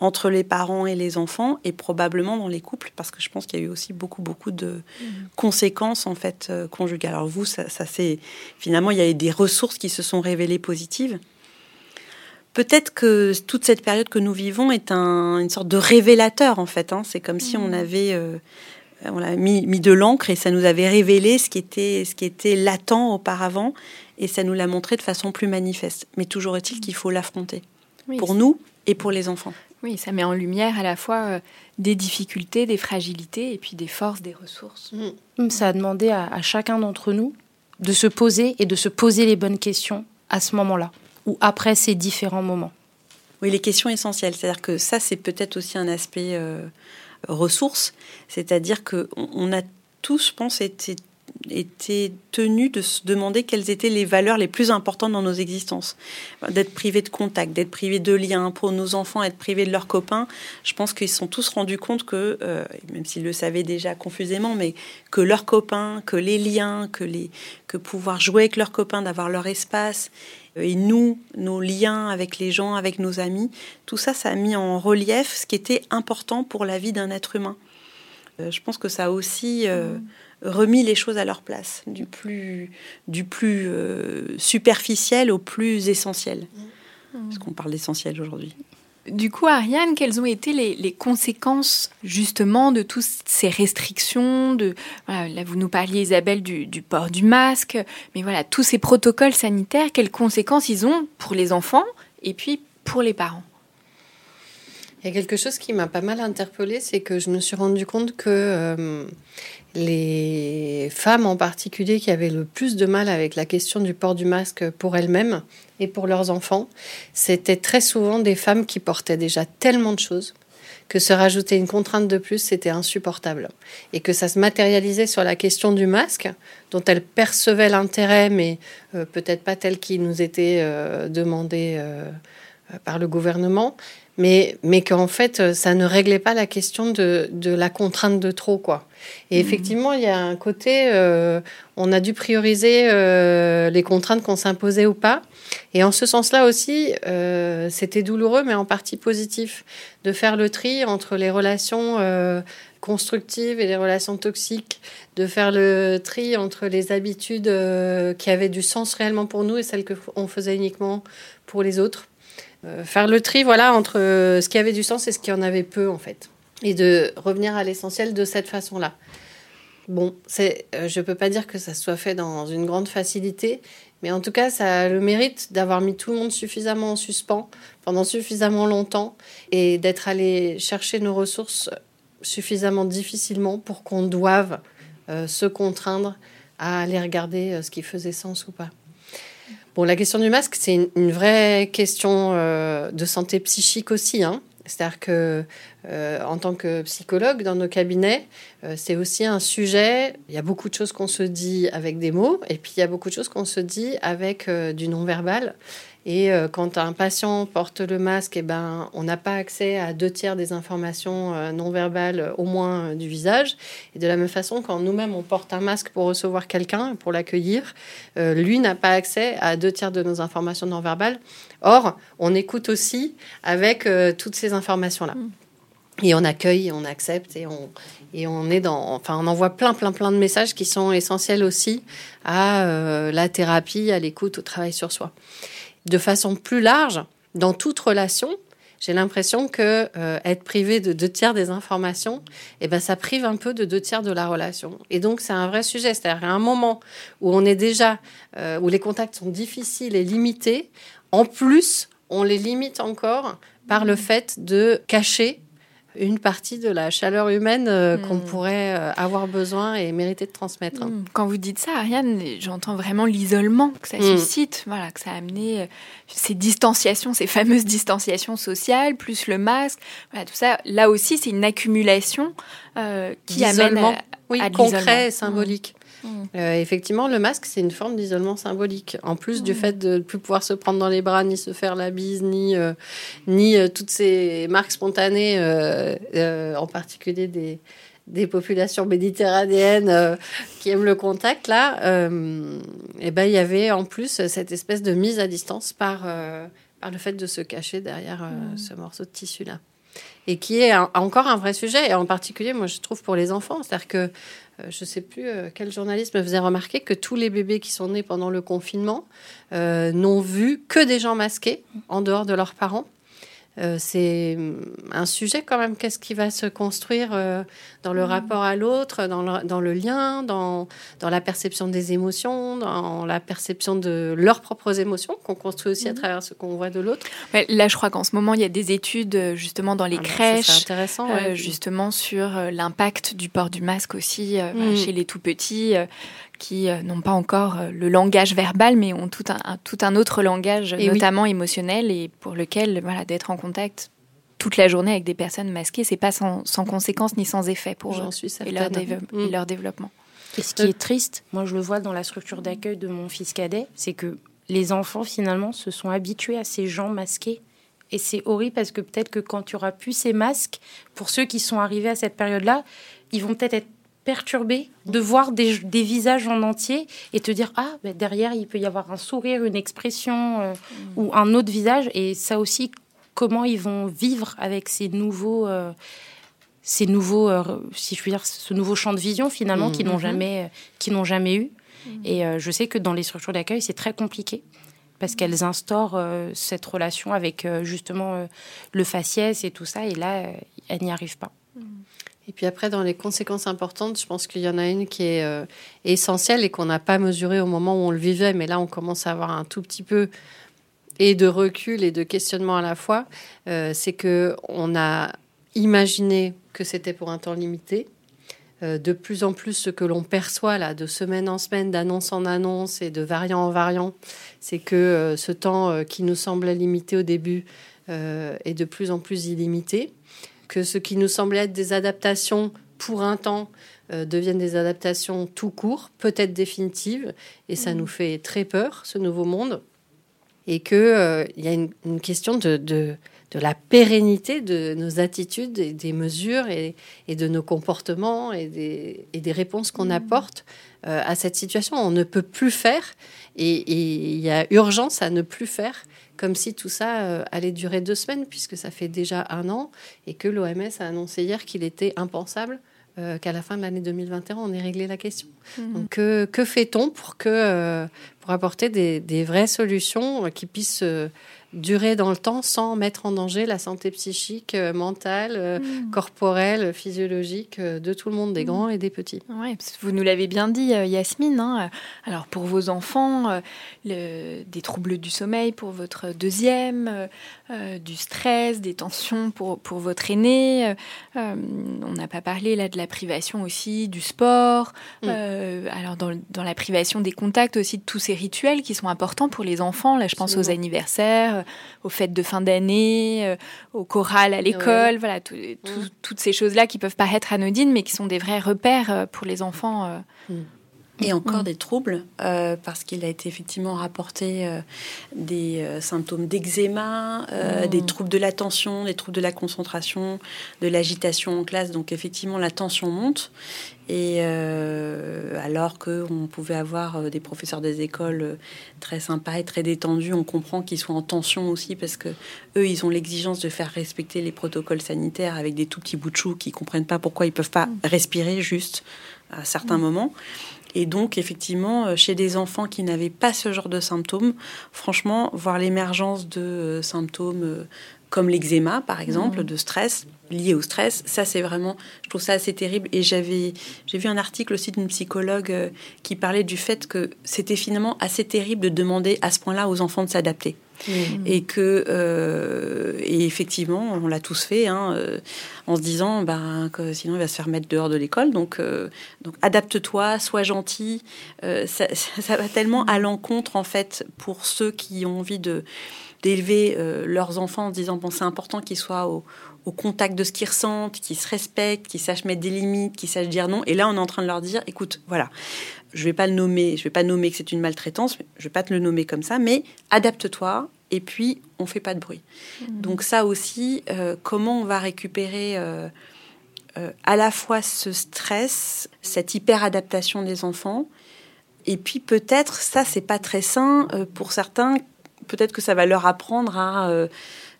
entre les parents et les enfants et probablement dans les couples parce que je pense qu'il y a eu aussi beaucoup beaucoup de mmh. conséquences en fait euh, conjugales. Alors vous, ça, c'est finalement il y a eu des ressources qui se sont révélées positives. Peut-être que toute cette période que nous vivons est une sorte de révélateur en fait. Hein. C'est comme si on mmh. avait euh, on a mis, mis de l'encre et ça nous avait révélé ce qui était ce qui était latent auparavant et ça nous l'a montré de façon plus manifeste. Mais toujours est-il qu'il faut l'affronter pour nous et pour les enfants. Oui, ça met en lumière à la fois euh, des difficultés, des fragilités et puis des forces, des ressources. Mm. Ça a demandé à, chacun d'entre nous de se poser et de se poser les bonnes questions à ce moment-là ou après ces différents moments. Oui, les questions essentielles. C'est-à-dire que ça, c'est peut-être aussi un aspect euh, ressource. C'est-à-dire qu'on on a tous, je pense, été été tenus de se demander quelles étaient les valeurs les plus importantes dans nos existences. D'être privés de contact, d'être privés de liens, pour nos enfants, être privés de leurs copains. Je pense qu'ils se sont tous rendus compte que, euh, même s'ils le savaient déjà confusément, mais que leurs copains, que les liens, que, les, que pouvoir jouer avec leurs copains, d'avoir leur espace, euh, et nous, nos liens avec les gens, avec nos amis, tout ça, ça a mis en relief ce qui était important pour la vie d'un être humain. Euh, je pense que ça a aussi mmh remis les choses à leur place, du plus, du plus euh, superficiel au plus essentiel. Parce qu'on parle d'essentiel aujourd'hui. Du coup, Ariane, quelles ont été les, conséquences justement de toutes ces restrictions de, Là, vous nous parliez, Isabelle, du, du, port du masque, mais voilà, tous ces protocoles sanitaires, quelles conséquences ils ont pour les enfants et puis pour les parents? Il y a quelque chose qui m'a pas mal interpellée, c'est que je me suis rendu compte que euh, les femmes en particulier qui avaient le plus de mal avec la question du port du masque pour elles-mêmes et pour leurs enfants, c'était très souvent des femmes qui portaient déjà tellement de choses que se rajouter une contrainte de plus, c'était insupportable. Et que ça se matérialisait sur la question du masque, dont elles percevaient l'intérêt, mais euh, peut-être pas tel qu'il nous était euh, demandé par le gouvernement, mais, mais qu'en fait, euh, ça ne réglait pas la question de, de la contrainte de trop, quoi. Et mmh. effectivement, il y a un côté, euh, on a dû prioriser euh, les contraintes qu'on s'imposait ou pas. Et en ce sens-là aussi, c'était douloureux, mais en partie positif, de faire le tri entre les relations constructives et les relations toxiques, de faire le tri entre les habitudes qui avaient du sens réellement pour nous et celles qu'on faisait uniquement pour les autres. Euh, faire le tri voilà, entre ce qui avait du sens et ce qui en avait peu, en fait. Et de revenir à l'essentiel de cette façon-là. Bon, c'est, euh, je ne peux pas dire que ça soit fait dans une grande facilité, mais en tout cas, ça a le mérite d'avoir mis tout le monde suffisamment en suspens pendant suffisamment longtemps et d'être allé chercher nos ressources suffisamment difficilement pour qu'on doive euh, se contraindre à aller regarder ce qui faisait sens ou pas. Bon, la question du masque, c'est une, vraie question euh, de santé psychique aussi. Hein. C'est-à-dire que, euh, en tant que psychologue dans nos cabinets, euh, c'est aussi un sujet. Il y a beaucoup de choses qu'on se dit avec des mots, et puis il y a beaucoup de choses qu'on se dit avec du non-verbal. Et euh, quand un patient porte le masque, eh ben, on n'a pas accès à deux tiers des informations euh, non verbales, au moins euh, du visage. Et de la même façon, quand nous-mêmes on porte un masque pour recevoir quelqu'un, pour l'accueillir, lui n'a pas accès à deux tiers de nos informations non verbales. Or, on écoute aussi avec toutes ces informations-là. Mm. Et on accueille, on accepte et on, et on est dans, enfin, on envoie plein, plein, plein de messages qui sont essentiels aussi à la thérapie, à l'écoute, au travail sur soi de façon plus large, dans toute relation, j'ai l'impression que euh, être privé de deux tiers des informations, eh ben, ça prive un peu de deux tiers de la relation. Et donc, c'est un vrai sujet. C'est-à-dire, à un moment où on est déjà, euh, où les contacts sont difficiles et limités, en plus, on les limite encore par le fait de cacher une partie de la chaleur humaine euh, qu'on hmm. pourrait euh, avoir besoin et mériter de transmettre. Hmm. Quand vous dites ça, Ariane, j'entends vraiment l'isolement que ça hmm. suscite, voilà, que ça a amené euh, ces distanciations, ces fameuses distanciations sociales, plus le masque, voilà, tout ça. Là aussi, c'est une accumulation qui amène à, oui, concret et symbolique. Mm. Euh, effectivement, le masque, c'est une forme d'isolement symbolique. En plus du mm. fait de ne plus pouvoir se prendre dans les bras, ni se faire la bise, ni, euh, ni euh, toutes ces marques spontanées, en particulier des, des populations méditerranéennes qui aiment le contact, là, et eh ben, il y avait en plus cette espèce de mise à distance par, par le fait de se cacher derrière mm. ce morceau de tissu-là et qui est encore un vrai sujet, et en particulier, moi, je trouve pour les enfants. C'est-à-dire que je ne sais plus euh, quel journaliste me faisait remarquer que tous les bébés qui sont nés pendant le confinement euh, n'ont vu que des gens masqués en dehors de leurs parents. Euh, c'est hum, un sujet quand même. Qu'est-ce qui va se construire euh, dans le mm. rapport à l'autre, dans le, dans le, lien, dans, dans la perception des émotions, dans la perception de leurs propres émotions qu'on construit aussi à mm. travers ce qu'on voit de l'autre. là, je crois qu'en ce moment, il y a des études euh, justement dans les ah bah, crèches, intéressant, justement sur l'impact du port du masque aussi mm. chez les tout petits qui euh, n'ont pas encore euh, le langage verbal, mais ont tout un, tout un autre langage, notamment émotionnel, et pour lequel voilà, d'être en contact toute la journée avec des personnes masquées, c'est pas sans, sans conséquences ni sans effet pour eux et leur, mm. et leur, développement. Et ce qui est triste, moi je le vois dans la structure d'accueil de mon fils cadet, c'est que les enfants finalement se sont habitués à ces gens masqués. Et c'est horrible parce que peut-être que quand tu auras plus ces masques, pour ceux qui sont arrivés à cette période-là, ils vont peut-être être perturbés de voir des, visages en entier et te dire ah ben derrière il peut y avoir un sourire, une expression euh, ou un autre visage et ça aussi comment ils vont vivre avec ces nouveaux euh, ces nouveaux euh, si je puis dire ce nouveau champ de vision finalement qu'ils n'ont mhm. jamais qui n'ont jamais eu mhm. et je sais que dans les structures d'accueil c'est très compliqué parce qu'elles instaurent cette relation avec justement le faciès et tout ça et là elles n'y arrivent pas. Et puis après, dans les conséquences importantes, je pense qu'il y en a une qui est euh, essentielle et qu'on n'a pas mesurée au moment où on le vivait, mais là, on commence à avoir un tout petit peu et de recul et de questionnement à la fois. Euh, c'est que on a imaginé que c'était pour un temps limité. Euh, de plus en plus, ce que l'on perçoit là, de semaine en semaine, d'annonce en annonce et de variant en variant, c'est que ce temps qui nous semblait limité au début est de plus en plus illimité que ce qui nous semblait être des adaptations pour un temps euh, deviennent des adaptations tout court, peut-être définitives, et ça nous fait très peur, ce nouveau monde, et qu'il euh, y a une, question de, de, la pérennité de nos attitudes et des mesures et, et de nos comportements et des, et des réponses qu'on apporte euh, à cette situation. On ne peut plus faire, et il y a urgence à ne plus faire comme si tout ça euh, allait durer deux semaines, puisque ça fait déjà un an, et que l'OMS a annoncé hier qu'il était impensable euh, qu'à la fin de l'année 2021, on ait réglé la question. Mhm. Donc, que, fait-on pour, que, euh, pour apporter des, des, vraies solutions qui puissent durer dans le temps sans mettre en danger la santé psychique, euh, mentale, euh, hmm. corporelle, physiologique euh, de tout le monde, des hmm. grands et des petits. Oui, vous nous l'avez bien dit, Yasmine. Hein. Alors pour vos enfants, des troubles du sommeil pour votre deuxième, du stress, des tensions pour, pour votre aîné. on n'a pas parlé là de la privation aussi, du sport. Hmm. alors dans, dans, la privation des contacts aussi, de tous ces rituels qui sont importants pour les enfants. Là, je pense aux anniversaires euh, aux fêtes de fin d'année, euh, au choral à l'école, voilà, mm. toutes ces choses-là qui peuvent paraître anodines, mais qui sont des vrais repères euh, pour les enfants. Mm. Et encore mm. des troubles, parce qu'il a été effectivement rapporté des symptômes d'eczéma, des troubles de l'attention, des troubles de la concentration, de l'agitation en classe. Donc effectivement, la tension monte. Et euh, alors qu'on pouvait avoir euh, des professeurs des écoles euh, très sympas et très détendus, on comprend qu'ils sont en tension aussi parce que eux, ils ont l'exigence de faire respecter les protocoles sanitaires avec des tout petits bouts de chou qui comprennent pas pourquoi ils peuvent pas mm. respirer juste à certains mm. moments. Et donc, effectivement, chez des enfants qui n'avaient pas ce genre de symptômes, franchement, voir l'émergence de symptômes comme l'eczéma, par exemple, mmh. de stress, lié au stress. Ça, c'est vraiment, je trouve ça assez terrible. Et j'avais, j'ai vu un article aussi d'une psychologue euh, qui parlait du fait que c'était finalement assez terrible de demander à ce point-là aux enfants de s'adapter. Mmh. Et que, euh, et effectivement, on l'a tous fait, hein, euh, en se disant, ben, que sinon il va se faire mettre dehors de l'école. Donc, donc adapte-toi, sois gentil. Ça, ça, va tellement à l'encontre, en fait, pour ceux qui ont envie de d'élever leurs enfants en disant bon c'est important qu'ils soient au, contact de ce qu'ils ressentent, qu'ils se respectent, qu'ils sachent mettre des limites, qu'ils sachent dire non. Et là on est en train de leur dire écoute voilà je vais pas le nommer, je vais pas nommer que c'est une maltraitance, je vais pas te le nommer comme ça, mais adapte-toi et puis on fait pas de bruit. Mmh. Donc ça aussi euh, comment on va récupérer euh, à la fois ce stress, cette hyper adaptation des enfants. Et puis peut-être, ça c'est pas très sain pour certains peut-être que ça va leur apprendre à, euh,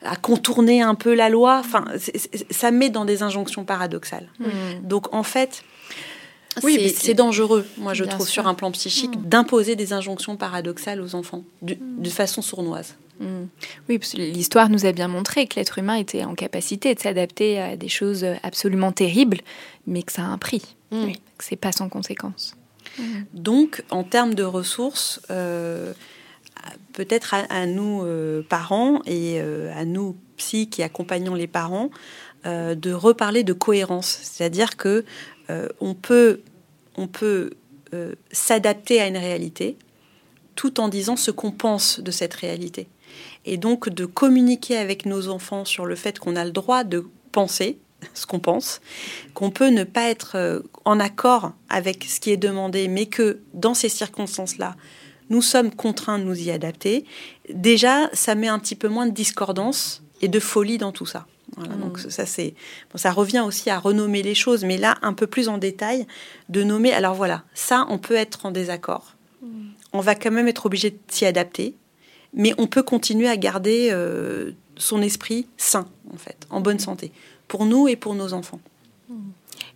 à contourner un peu la loi. Enfin, ça met dans des injonctions paradoxales. Hmm. Donc en fait, oui, c'est dangereux, moi je trouve, sur un plan psychique, hmm. d'imposer des injonctions paradoxales aux enfants de, hmm. de façon sournoise. Oui, parce que l'histoire nous a bien montré que l'être humain était en capacité de s'adapter à des choses absolument terribles, mais que ça a un prix, que c'est pas sans conséquence. Donc, en termes de ressources, euh, peut-être à, nous euh, parents et euh, à nous psy qui accompagnons les parents euh, de reparler de cohérence, c'est-à-dire que on peut on peut s'adapter à une réalité tout en disant ce qu'on pense de cette réalité. Et donc de communiquer avec nos enfants sur le fait qu'on a le droit de penser ce qu'on pense, qu'on peut ne pas être en accord avec ce qui est demandé, mais que dans ces circonstances-là, nous sommes contraints de nous y adapter, déjà, ça met un petit peu moins de discordance et de folie dans tout ça. Voilà, Donc Mmh. ça c'est bon, ça revient aussi à renommer les choses, mais là un peu plus en détail, de nommer. Alors voilà, ça on peut être en désaccord. Mmh. On va quand même être obligé de s'y adapter, mais on peut continuer à garder euh, son esprit sain en fait, en bonne santé, pour nous et pour nos enfants.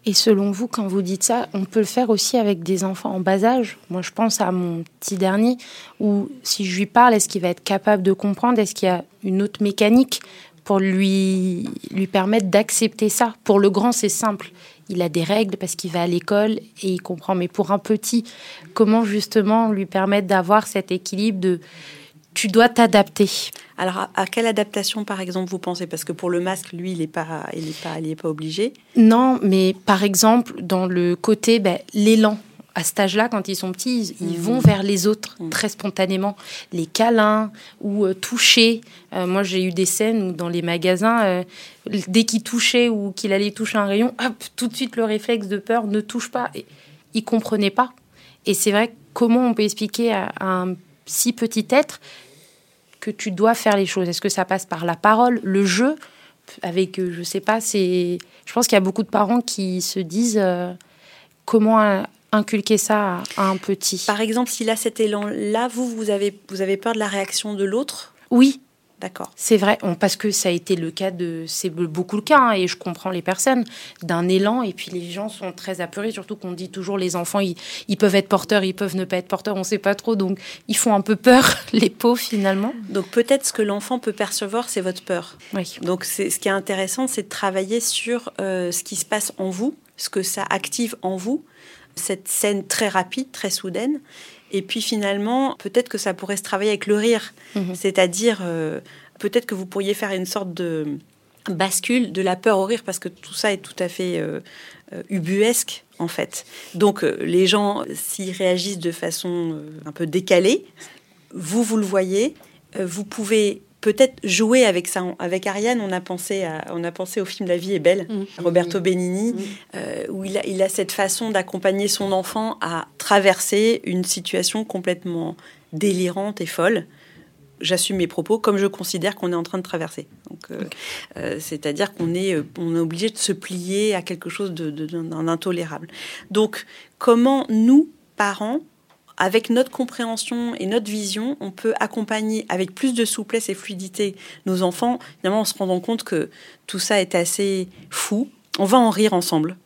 Et selon vous, quand vous dites ça, on peut le faire aussi avec des enfants en bas âge? Moi, je pense à mon petit dernier, où si je lui parle, est-ce qu'il va être capable de comprendre? Est-ce qu'il y a une autre mécanique pour lui, lui permettre d'accepter ça? Pour le grand, c'est simple. Il a des règles parce qu'il va à l'école et il comprend. Mais pour un petit, comment justement lui permettre d'avoir cet équilibre de tu dois t'adapter Alors à, quelle adaptation par exemple vous pensez? Parce que pour le masque, lui, il n'est pas, il est pas, il est pas obligé. Non, mais par exemple, dans le côté, ben, l'élan. À cet âge-là, quand ils sont petits, ils, vont vers les autres Mhm. très spontanément. Les câlins ou euh, toucher. Euh, moi, j'ai eu des scènes où dans les magasins, euh, dès qu'il touchait ou qu'il allait toucher un rayon, hop, tout de suite le réflexe de peur, ne touche pas. Et, ils comprenaient pas. Et c'est vrai, comment on peut expliquer à, à un si petit être que tu dois faire les choses Est-ce que ça passe par la parole, le jeu? Avec, euh, je sais pas, c'est. Je pense qu'il y a beaucoup de parents qui se disent euh, comment inculquer ça à, à un petit. Par exemple, s'il a cet élan-là, vous, vous avez, vous avez peur de la réaction de l'autre? Oui, D'accord. c'est vrai, on- parce que ça a été le cas de. C'est beaucoup le cas, hein, et je comprends les personnes, d'un élan, et puis les gens sont très apeurés, surtout qu'on dit toujours les enfants, ils, ils peuvent être porteurs, ils peuvent ne pas être porteurs, on sait pas trop, donc ils font un peu peur, les pauvres finalement. Donc peut-être ce que l'enfant peut percevoir, c'est votre peur. Oui. Donc ce qui est intéressant, c'est de travailler sur euh, ce qui se passe en vous, ce que ça active en vous, cette scène très rapide, très soudaine. Et puis finalement, peut-être que ça pourrait se travailler avec le rire, Mhm. c'est-à-dire euh, peut-être que vous pourriez faire une sorte de bascule de la peur au rire, parce que tout ça est tout à fait euh, euh, ubuesque en fait. Donc les gens, s'ils réagissent de façon un peu décalée, vous, vous le voyez, vous pouvez peut-être jouer avec ça. Avec Ariane, on a pensé, à, on a pensé au film La vie est belle, Roberto Benigni, euh, où il a, il a cette façon d'accompagner son enfant à traverser une situation complètement délirante et folle. J'assume mes propos comme je considère qu'on est en train de traverser. Donc, euh, euh, c'est-à-dire qu'on est, on est obligé de se plier à quelque chose de, de-. Donc, comment nous, parents, avec notre compréhension et notre vision, on peut accompagner avec plus de souplesse et fluidité nos enfants, évidemment en se rendant compte que tout ça est assez fou. On va en rire ensemble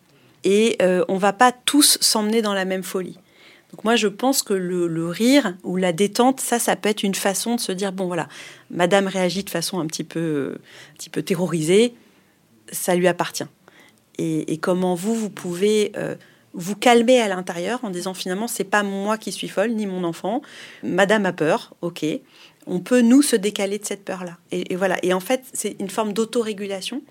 et euh, on va pas tous s'emmener dans la même folie. Donc moi, je pense que le, rire ou la détente, ça, ça peut être une façon de se dire bon voilà, Madame réagit de façon un petit peu, un petit peu terrorisée, ça lui appartient. Et, et comment vous, vous pouvez euh, vous calmer à l'intérieur en disant finalement c'est pas moi qui suis folle ni mon enfant, Madame a peur, ok. On peut nous se décaler de cette peur-là. Et, et voilà. Et en fait, c'est une forme d'autorégulation.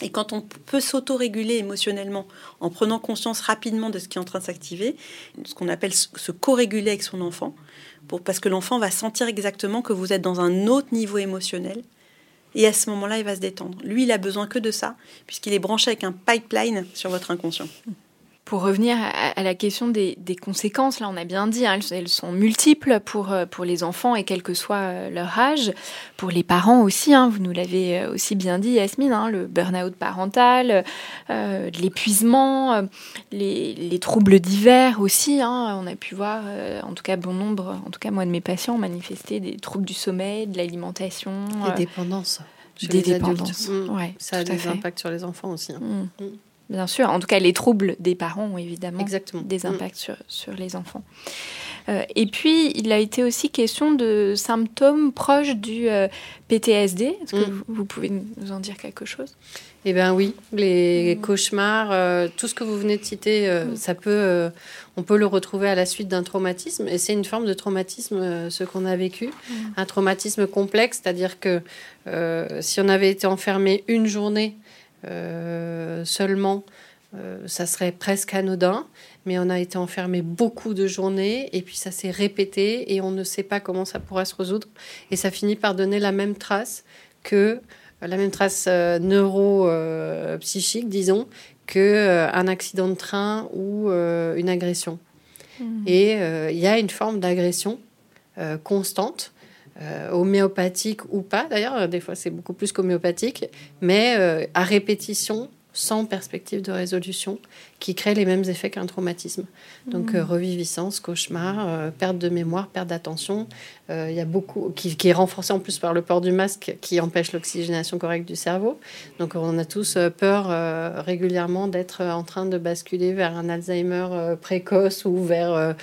Et quand on peut s'autoréguler émotionnellement en prenant conscience rapidement de ce qui est en train de s'activer, ce qu'on appelle se se co-réguler avec son enfant, pour, parce que l'enfant va sentir exactement que vous êtes dans un autre niveau émotionnel. Et à ce moment-là, il va se détendre. Lui, il a besoin que de ça, puisqu'il est branché avec un pipeline sur votre inconscient. Pour revenir à, à la question des, des conséquences, là on a bien dit, hein, elles, elles sont multiples pour, euh, pour les enfants et quel que soit euh, leur âge. Pour les parents aussi, hein, vous nous l'avez euh, aussi bien dit Yasmine, hein, le burn-out parental, euh, l'épuisement, les, les troubles divers aussi. on a pu voir, en tout cas bon nombre, en tout cas moi de mes patients, manifester des troubles du sommeil, de l'alimentation. Des euh, dépendances. chez des les adultes. dépendances. Ouais, Ça a des fait. impacts sur les enfants aussi. hein. Mm. Mm. Bien sûr, en tout cas les troubles des parents ont évidemment Exactement. des Mm. impacts sur, sur les enfants. Euh, et puis, il a été aussi question de symptômes proches du euh, PTSD. Est-ce que Mm. vous, vous pouvez nous en dire quelque chose? Eh bien oui, les Mm. cauchemars, euh, tout ce que vous venez de citer, ça peut, on peut le retrouver à la suite d'un traumatisme. Et c'est une forme de traumatisme, ce qu'on a vécu. Un traumatisme complexe, c'est-à-dire que si on avait été enfermé une journée seulement, euh, ça serait presque anodin. Mais on a été enfermé beaucoup de journées et puis ça s'est répété et on ne sait pas comment ça pourra se résoudre. Et ça finit par donner la même trace que la même trace neuro-psychique, disons, qu'un accident de train ou une agression. Mmh. Et il y a une forme d'agression constante euh, homéopathique ou pas. D'ailleurs, des fois, c'est beaucoup plus qu'homéopathique, mais euh, à répétition, sans perspective de résolution, qui crée les mêmes effets qu'un traumatisme. Donc, euh, reviviscence, cauchemar, perte de mémoire, perte d'attention. Il y a beaucoup qui, qui, est renforcé en plus par le port du masque qui empêche l'oxygénation correcte du cerveau. Donc, on a tous peur régulièrement d'être en train de basculer vers un Alzheimer précoce ou vers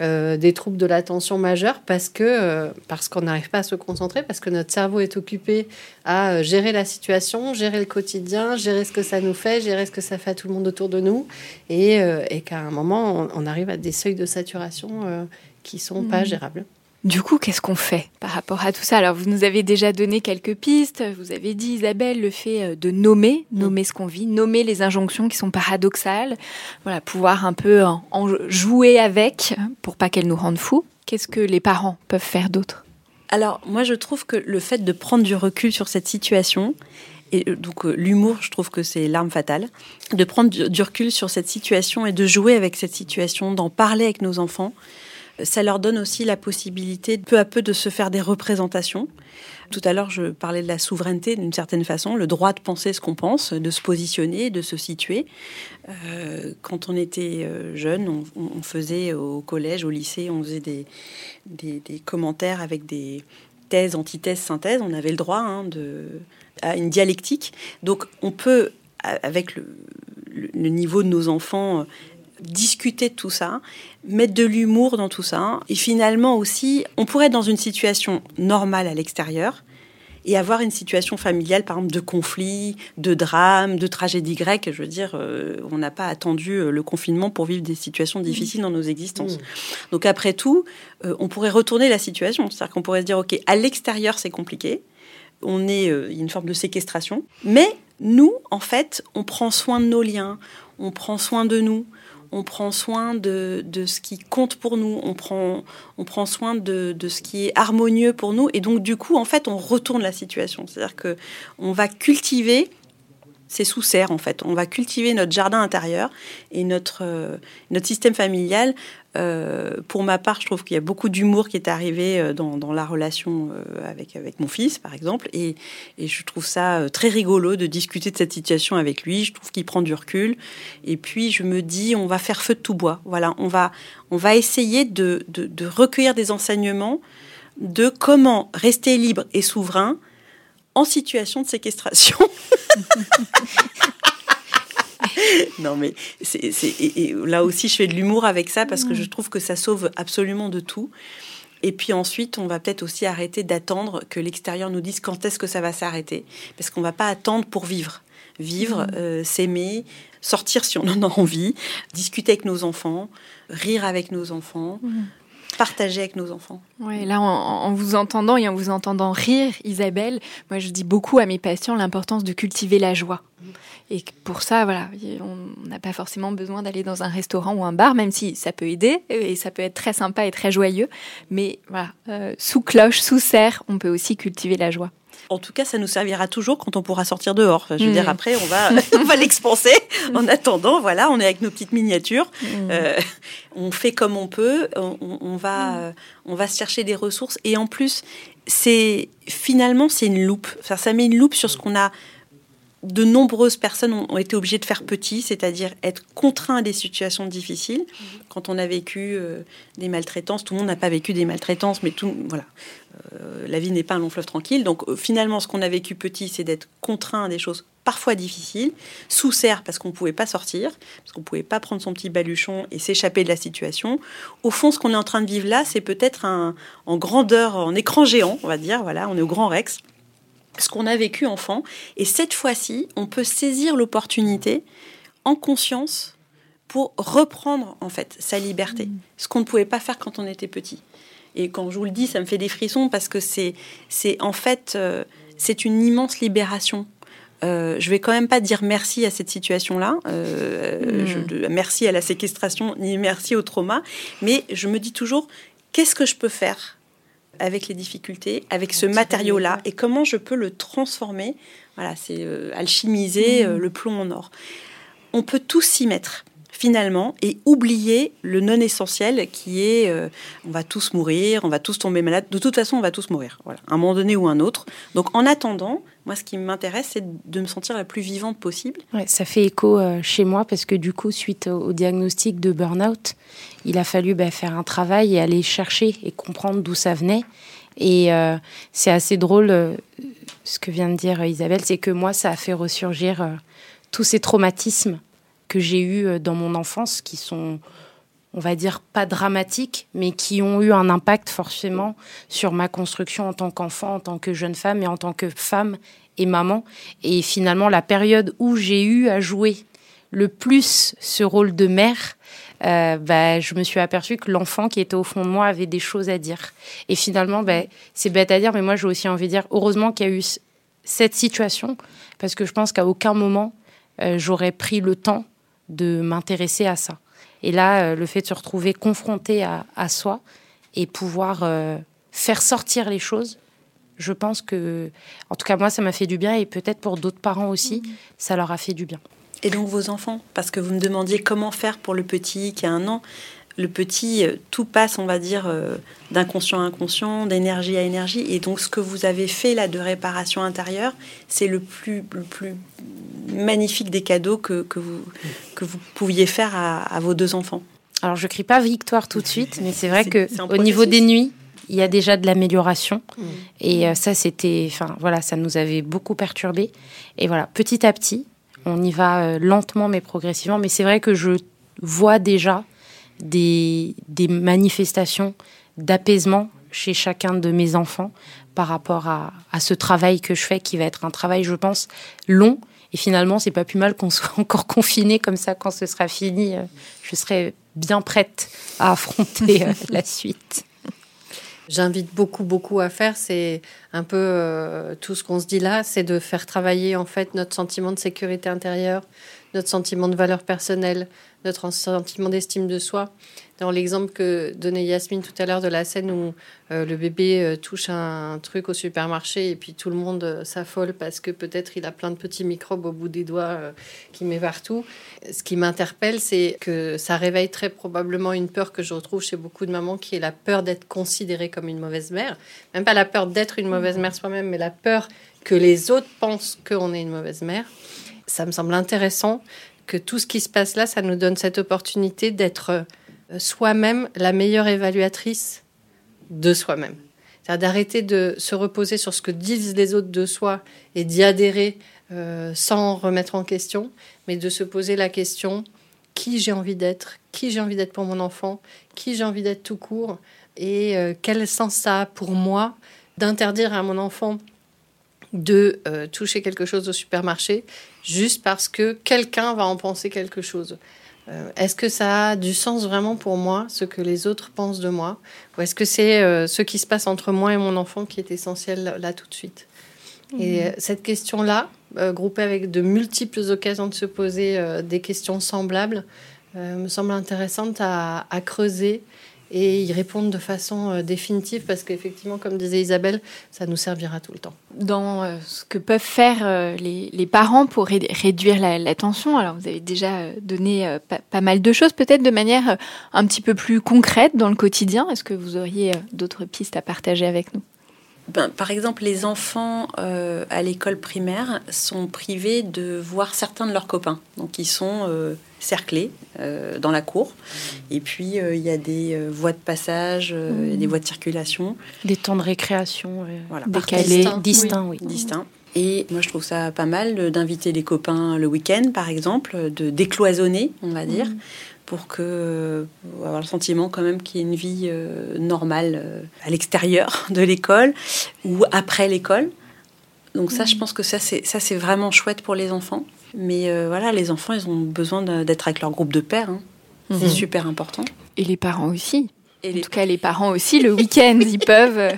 euh, des troubles de l'attention majeure parce que euh, parce qu'on n'arrive pas à se concentrer, parce que notre cerveau est occupé à euh, gérer la situation, gérer le quotidien, gérer ce que ça nous fait, gérer ce que ça fait à tout le monde autour de nous, et, et qu'à un moment on, arrive à des seuils de saturation qui sont pas mmh. gérables. Du coup, qu'est-ce qu'on fait par rapport à tout ça? Alors, vous nous avez déjà donné quelques pistes. Vous avez dit, Isabelle, le fait euh, de nommer, mm. nommer ce qu'on vit, nommer les injonctions qui sont paradoxales. Voilà, pouvoir un peu en jouer avec pour pas qu'elles nous rendent fous. Qu'est-ce que les parents peuvent faire d'autre? Alors, moi, je trouve que le fait de prendre du recul sur cette situation, et euh, donc euh, l'humour, je trouve que c'est l'arme fatale, de prendre du recul sur cette situation et de jouer avec cette situation, d'en parler avec nos enfants, ça leur donne aussi la possibilité peu à peu de se faire des représentations. Tout à l'heure, je parlais de la souveraineté d'une certaine façon, le droit de penser ce qu'on pense, de se positionner, de se situer. Euh, quand on était euh, jeune, on, faisait au collège, au lycée, on faisait des, commentaires avec des thèses, antithèses, synthèses. On avait le droit hein, à une dialectique. Donc on peut, avec le, le niveau de nos enfants, discuter de tout ça, mettre de l'humour dans tout ça. Et finalement aussi, on pourrait être dans une situation normale à l'extérieur et avoir une situation familiale, par exemple, de conflit, de drame, de tragédie grecque. Je veux dire, euh, on n'a pas attendu euh, le confinement pour vivre des situations mmh. difficiles dans nos existences. Mmh. Donc après tout, euh, on pourrait retourner la situation. C'est-à-dire qu'on pourrait se dire, OK, à l'extérieur, c'est compliqué. On est, il y a une forme de séquestration. Mais nous, en fait, on prend soin de nos liens, on prend soin de nous, on prend soin de, ce qui compte pour nous, on prend, on prend soin de, ce qui est harmonieux pour nous, et donc du coup, en fait, on retourne la situation. C'est-à-dire que on va cultiver ces sous-serres, en fait. On va cultiver notre jardin intérieur et notre, euh, notre système familial euh, pour ma part, je trouve qu'il y a beaucoup d'humour qui est arrivé euh, dans, la relation avec, avec mon fils, par exemple. Et, je trouve ça très rigolo de discuter de cette situation avec lui. Je trouve qu'il prend du recul. Et puis, je me dis, on va faire feu de tout bois. Voilà, on va, on va essayer de, de recueillir des enseignements de comment rester libre et souverain en situation de séquestration. non, mais c'est, et, là aussi, je fais de l'humour avec ça parce que je trouve que ça sauve absolument de tout. Et puis ensuite, on va peut-être aussi arrêter d'attendre que l'extérieur nous dise quand est-ce que ça va s'arrêter. Parce qu'on ne va pas attendre pour vivre. Vivre, mmh. euh, s'aimer, sortir si on en a envie, discuter avec nos enfants, rire avec nos enfants. Mmh. Partager avec nos enfants. Ouais, là, en, vous entendant et en vous entendant rire, Isabelle, moi, je dis beaucoup à mes patients l'importance de cultiver la joie. Et pour ça, voilà, on n'a pas forcément besoin d'aller dans un restaurant ou un bar, même si ça peut aider et ça peut être très sympa et très joyeux. Mais voilà, euh, sous cloche, sous serre, on peut aussi cultiver la joie. En tout cas, ça nous servira toujours quand on pourra sortir dehors. je veux dire, mm. après, on va, on va l'expanser. En attendant, voilà, on est avec nos petites miniatures. Mm. Euh, on fait comme on peut. On, va, mm. euh, on va se chercher des ressources. Et en plus, c'est finalement, c'est une loupe. Enfin, ça met une loupe sur ce qu'on a de nombreuses personnes ont, été obligées de faire petit, c'est-à-dire être contraints à des situations difficiles. Quand on a vécu euh, des maltraitances, tout le monde n'a pas vécu des maltraitances, mais tout, voilà, euh, la vie n'est pas un long fleuve tranquille. Donc euh, finalement, ce qu'on a vécu petit, c'est d'être contraint à des choses parfois difficiles, sous serre parce qu'on ne pouvait pas sortir, parce qu'on ne pouvait pas prendre son petit baluchon et s'échapper de la situation. Au fond, ce qu'on est en train de vivre là, c'est peut-être en grandeur, en écran géant, on va dire. Voilà, on est au Grand Rex ce qu'on a vécu enfant. Et cette fois-ci, on peut saisir l'opportunité en conscience pour reprendre en fait sa liberté, mmh. ce qu'on ne pouvait pas faire quand on était petit. Et quand je vous le dis, ça me fait des frissons parce que c'est, c'est en fait, euh, c'est une immense libération. Euh, je vais quand même pas dire merci à cette situation-là, euh, mmh. merci à la séquestration, ni merci au trauma, mais je me dis toujours, qu'est-ce que je peux faire avec les difficultés, avec ce matériau-là, et comment je peux le transformer? Voilà, c'est euh, alchimiser euh, le plomb en or. On peut tous s'y mettre finalement et oublier le non essentiel qui est euh, on va tous mourir, on va tous tomber malade. De toute façon, on va tous mourir, voilà, à un moment donné ou un autre. Donc en attendant, moi, ce qui m'intéresse, c'est de me sentir la plus vivante possible. Ouais, ça fait écho chez moi parce que du coup, suite au, diagnostic de burn-out, il a fallu bah, faire un travail et aller chercher et comprendre d'où ça venait. Et euh, c'est assez drôle euh, ce que vient de dire Isabelle, c'est que moi, ça a fait ressurgir euh, tous ces traumatismes que j'ai eus dans mon enfance, qui sont, on va dire, pas dramatiques, mais qui ont eu un impact forcément sur ma construction en tant qu'enfant, en tant que jeune femme et en tant que femme et maman. Et finalement, la période où j'ai eu à jouer le plus ce rôle de mère, euh, bah, je me suis aperçue que l'enfant qui était au fond de moi avait des choses à dire. Et finalement, bah, c'est bête à dire, mais moi j'ai aussi envie de dire, heureusement qu'il y a eu cette situation, parce que je pense qu'à aucun moment euh, j'aurais pris le temps de m'intéresser à ça. Et là, euh, le fait de se retrouver confronté à, soi et pouvoir faire sortir les choses, je pense que, en tout cas moi, ça m'a fait du bien et peut-être pour d'autres parents aussi, ça leur a fait du bien. Et donc vos enfants, parce que vous me demandiez comment faire pour le petit qui a un an. Le petit, euh, tout passe, on va dire, euh, d'inconscient à inconscient, d'énergie à énergie. Et donc ce que vous avez fait là de réparation intérieure, c'est le plus, le plus magnifique des cadeaux que, que, vous, que vous pouviez faire à, vos deux enfants. Alors je crie pas victoire tout de suite, mais c'est vrai que au niveau des nuits, il y a déjà de l'amélioration. Mmh. Et euh, ça, c'était, enfin voilà, ça nous avait beaucoup perturbé. Et voilà, petit à petit, on y va lentement mais progressivement. Mais c'est vrai que je vois déjà des, manifestations d'apaisement chez chacun de mes enfants par rapport à, ce travail que je fais, qui va être un travail, je pense, long. Et finalement, c'est pas plus mal qu'on soit encore confiné comme ça quand ce sera fini. Euh, je serai bien prête à affronter euh, la suite j'invite beaucoup, beaucoup à faire, c'est un peu euh, tout ce qu'on se dit là, c'est de faire travailler en fait notre sentiment de sécurité intérieure, notre sentiment de valeur personnelle, notre sentiment d'estime de soi. Dans l'exemple que donnait Yasmine tout à l'heure de la scène où euh, le bébé euh, touche un, truc au supermarché et puis tout le monde euh, s'affole parce que peut-être il a plein de petits microbes au bout des doigts qui met partout. Ce qui m'interpelle, c'est que ça réveille très probablement une peur que je retrouve chez beaucoup de mamans qui est la peur d'être considérée comme une mauvaise mère. Même pas la peur d'être une mauvaise mère soi-même, mais la peur que les autres pensent qu'on est une mauvaise mère. Ça me semble intéressant que tout ce qui se passe là, ça nous donne cette opportunité d'être euh, soi-même la meilleure évaluatrice de soi-même. C'est-à-dire d'arrêter de se reposer sur ce que disent les autres de soi et d'y adhérer euh, sans remettre en question, mais de se poser la question qui j'ai envie d'être, qui j'ai envie d'être pour mon enfant, qui j'ai envie d'être tout court, et euh, quel sens ça a pour moi d'interdire à mon enfant de toucher quelque chose au supermarché juste parce que quelqu'un va en penser quelque chose. Euh, est-ce que ça a du sens vraiment pour moi, ce que les autres pensent de moi? Ou est-ce que c'est euh, ce qui se passe entre moi et mon enfant qui est essentiel là, tout de suite? Et mhm. euh, cette question-là, groupée avec de multiples occasions de se poser des questions semblables, me semble intéressante à creuser et y répondre de façon euh, définitive parce qu'effectivement, comme disait Isabelle, ça nous servira tout le temps. Dans euh, ce que peuvent faire euh, les, parents pour réduire la, tension, alors vous avez déjà donné pas, mal de choses, peut-être de manière un petit peu plus concrète dans le quotidien. Est-ce que vous auriez d'autres pistes à partager avec nous? Ben, par exemple, les enfants à l'école primaire sont privés de voir certains de leurs copains. Donc, ils sont cerclés euh, dans la cour. Et puis, euh, il y a des euh, voies de passage, des voies de circulation. Des temps de récréation voilà. décalés, distincts. Oui. Distincts. Et moi, je trouve ça pas mal d'inviter les copains le week-end, par exemple, de décloisonner, on va dire, pour que avoir le sentiment quand même qu'il y ait une vie normale à l'extérieur de l'école ou après l'école. Donc ça, je pense que ça, c'est ça, c'est vraiment chouette pour les enfants. Mais euh, voilà, les enfants, ils ont besoin d'être avec leur groupe de pères. Hein. C'est mhm. super important. Et les parents aussi. Et en tout cas, les parents aussi, le week-end, ils peuvent euh,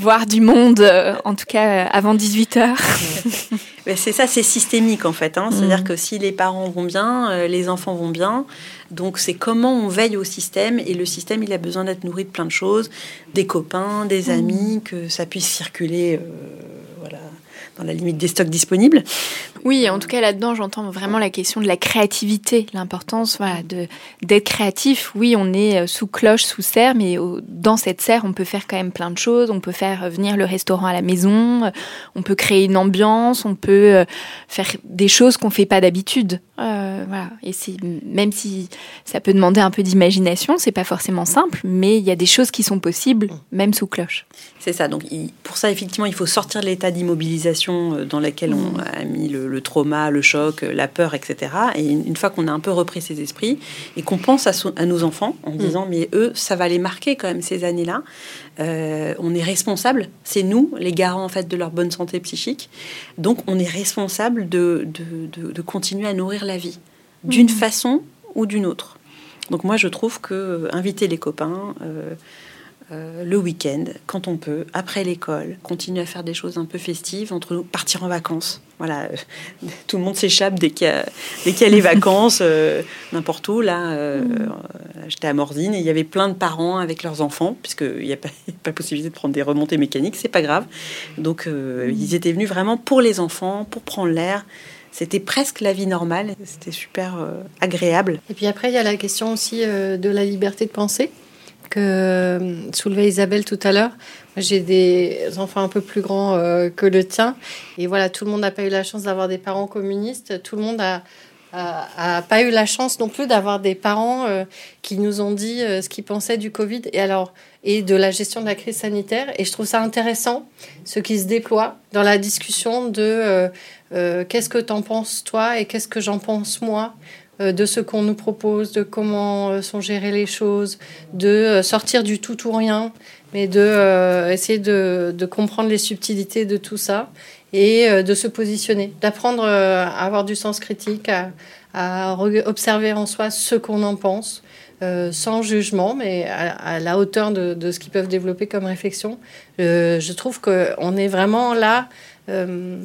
voir du monde, euh, en tout cas avant 18h. c'est ça, c'est systémique en fait. Hein. C'est-à-dire Mhm. que si les parents vont bien, les enfants vont bien. Donc c'est comment on veille au système. Et le système, il a besoin d'être nourri de plein de choses. Des copains, des Mhm. amis, que ça puisse circuler euh, dans la limite des stocks disponibles. Oui, en tout cas là-dedans, j'entends vraiment la question de la créativité, l'importance voilà, de d'être créatif. Oui, on est euh, sous cloche, sous serre, mais au- dans cette serre, on peut faire quand même plein de choses. On peut faire euh, venir le restaurant à la maison, euh, on peut créer une ambiance, on peut faire des choses qu'on fait pas d'habitude. Euh, voilà. Et c'est même si ça peut demander un peu d'imagination, c'est pas forcément simple, mais il y a des choses qui sont possibles, même sous cloche. C'est ça. Donc, il- pour ça, effectivement, il faut sortir de l'état d'immobilisation euh, dans lequel on a mis le, le trauma, le choc, euh, la peur, etc. Et une une fois qu'on a un peu repris ses esprits et qu'on pense à, nos enfants en disant, mais eux, ça va les marquer quand même ces années-là. Euh, on est responsable. C'est nous, les garants en fait de leur bonne santé psychique. Donc, on est responsable de, de, de- de continuer à nourrir la vie d'une façon ou d'une autre. Donc, moi, je trouve que inviter les copains. euh, euh, le week-end, quand on peut, après l'école, continuer à faire des choses un peu festives entre nous, partir en vacances. Voilà, euh, tout le monde s'échappe dès qu'il y, a- y les vacances, euh, n'importe où. Là, euh, euh, j'étais à Morzine et il y avait plein de parents avec leurs enfants, puisqu'il n'y a pas, il y a pas possibilité de prendre des remontées mécaniques, c'est pas grave. Donc, euh, ils étaient venus vraiment pour les enfants, pour prendre l'air. C'était presque la vie normale, c'était super euh, agréable. Et puis après, il y a la question aussi euh, de la liberté de penser que euh, soulevait Isabelle tout à l'heure. J'ai des enfants un peu plus grands euh, que le tien. Et voilà, tout le monde n'a pas eu la chance d'avoir des parents communistes. Tout le monde a, a, a pas eu la chance non plus d'avoir des parents euh, qui nous ont dit ce qu'ils pensaient du Covid et alors et de la gestion de la crise sanitaire. Et je trouve ça intéressant ce qui se déploie dans la discussion de qu'est-ce que t'en penses toi et qu'est-ce que j'en pense moi de ce qu'on nous propose, de comment euh, sont gérées les choses, de euh, sortir du tout ou rien, mais de euh, essayer de, de comprendre les subtilités de tout ça et euh, de se positionner, d'apprendre euh, à avoir du sens critique, à, observer en soi ce qu'on en pense, euh, sans jugement, mais à, la hauteur de, de ce qu'ils peuvent développer comme réflexion. Euh, je trouve qu'on est vraiment là. euh,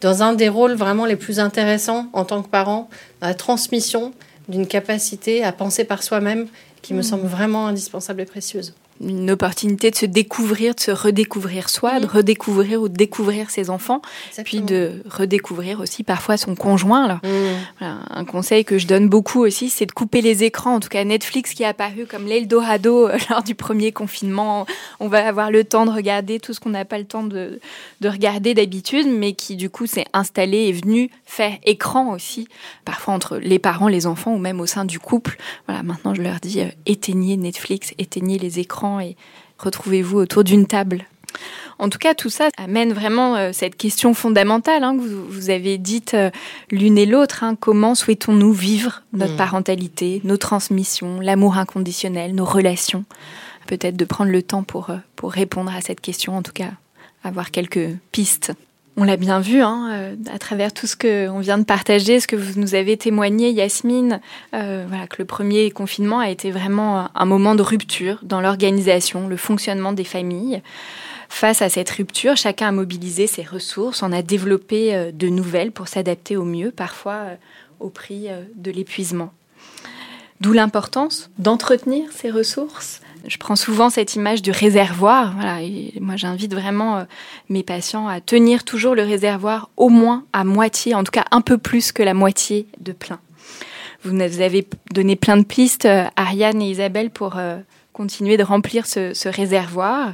dans un des rôles vraiment les plus intéressants en tant que parent, dans la transmission d'une capacité à penser par soi-même qui me semble vraiment indispensable et précieuse. Une opportunité de se découvrir, de se redécouvrir soi, de redécouvrir ou de découvrir ses enfants, puis de redécouvrir aussi parfois son conjoint. Là. Mmh. Voilà, un conseil que je donne beaucoup aussi, c'est de couper les écrans. En tout cas, Netflix qui est apparu comme l'Eldorado euh, lors du premier confinement. On va avoir le temps de regarder tout ce qu'on n'a pas le temps de, de regarder d'habitude, mais qui du coup s'est installé et venu faire écran aussi, parfois entre les parents, les enfants ou même au sein du couple. Voilà, maintenant je leur dis euh, éteignez Netflix, éteignez les écrans et retrouvez-vous autour d'une table. En tout cas, tout ça amène vraiment euh, cette question fondamentale hein, que vous, vous avez dite euh, l'une et l'autre. hein. comment souhaitons-nous vivre notre Mm. parentalité, nos transmissions, l'amour inconditionnel, nos relations? Peut-être de prendre le temps pour, euh, pour répondre à cette question, en tout cas, avoir quelques pistes. On l'a bien vu hein, euh, à travers tout ce qu'on vient de partager, ce que vous nous avez témoigné, Yasmine, euh, que le premier confinement a été vraiment un moment de rupture dans l'organisation, le fonctionnement des familles. Face à cette rupture, chacun a mobilisé ses ressources, on a développé euh, de nouvelles pour s'adapter au mieux, parfois euh, au prix euh, de l'épuisement. D'où l'importance d'entretenir ces ressources. Je prends souvent cette image du réservoir. Voilà, et moi, j'invite vraiment euh, mes patients à tenir toujours le réservoir au moins à moitié, en tout cas un peu plus que la moitié de plein. Vous avez donné plein de pistes, euh, Ariane et Isabelle, pour euh, continuer de remplir ce, réservoir.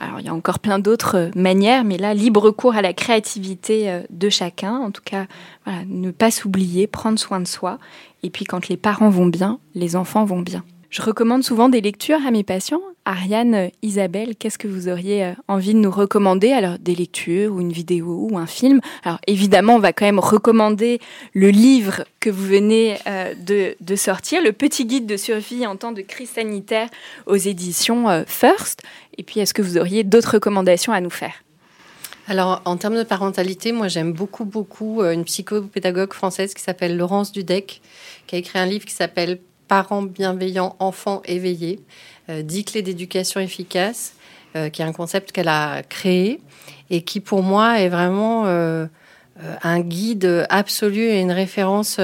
Alors, il y a encore plein d'autres manières, mais là, libre cours à la créativité de chacun. En tout cas, ne pas s'oublier, prendre soin de soi. Et puis, quand les parents vont bien, les enfants vont bien. Je recommande souvent des lectures à mes patients. Ariane, euh, Isabelle, qu'est-ce que vous auriez euh, envie de nous recommander? Alors, des lectures ou une vidéo ou un film? Alors, évidemment, on va quand même recommander le livre que vous venez euh, de, sortir, le petit guide de survie en temps de crise sanitaire aux éditions First. Et puis, est-ce que vous auriez d'autres recommandations à nous faire? Alors, en termes de parentalité, moi, j'aime beaucoup, beaucoup une psychopédagogue française qui s'appelle Laurence Dudek, qui a écrit un livre qui s'appelle Parents bienveillants, enfants éveillés, euh, 10 clés d'éducation efficace, euh, qui est un concept qu'elle a créé et qui, pour moi, est vraiment euh, un guide absolu et une référence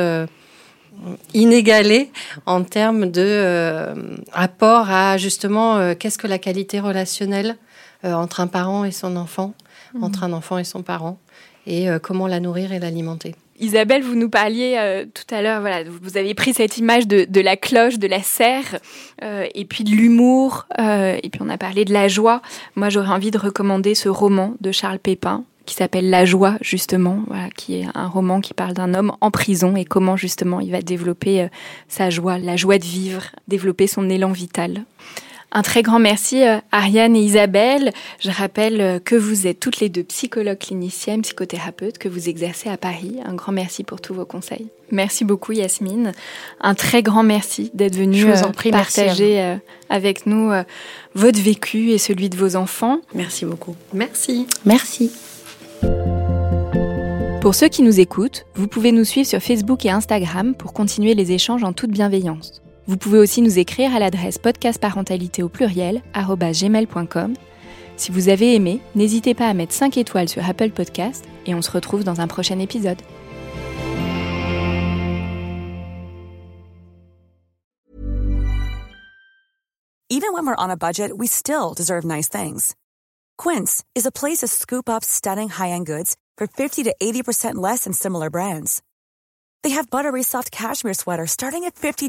inégalée en termes de apport à justement qu'est-ce que la qualité relationnelle entre un parent et son enfant, mmh. entre un enfant et son parent, et comment la nourrir et l'alimenter. Isabelle, vous nous parliez euh, tout à l'heure, voilà, vous avez pris cette image de, la cloche, de la serre, euh, et puis de l'humour, euh, et puis on a parlé de la joie. Moi, j'aurais envie de recommander ce roman de Charles Pépin qui s'appelle La joie, justement, voilà, qui est un roman qui parle d'un homme en prison et comment justement il va développer sa joie, la joie de vivre, développer son élan vital. Un très grand merci euh, Ariane et Isabelle. Je rappelle euh, que vous êtes toutes les deux psychologues cliniciennes, psychothérapeutes, que vous exercez à Paris. Un grand merci pour tous vos conseils. Merci beaucoup Yasmine. Un très grand merci d'être venue euh, partager avec nous votre vécu et celui de vos enfants. Merci beaucoup. Merci. Merci. Pour ceux qui nous écoutent, vous pouvez nous suivre sur Facebook et Instagram pour continuer les échanges en toute bienveillance. Vous pouvez aussi nous écrire à l'adresse podcastparentalité au pluriel gmail.com. Si vous avez aimé, n'hésitez pas à mettre 5 étoiles sur Apple Podcast et on se retrouve dans un prochain épisode. Even when we're on a budget, we still deserve nice things. Quince is a place to scoop up stunning high-end goods for 50 to 80% less than similar brands. They have buttery soft cashmere sweaters starting at $50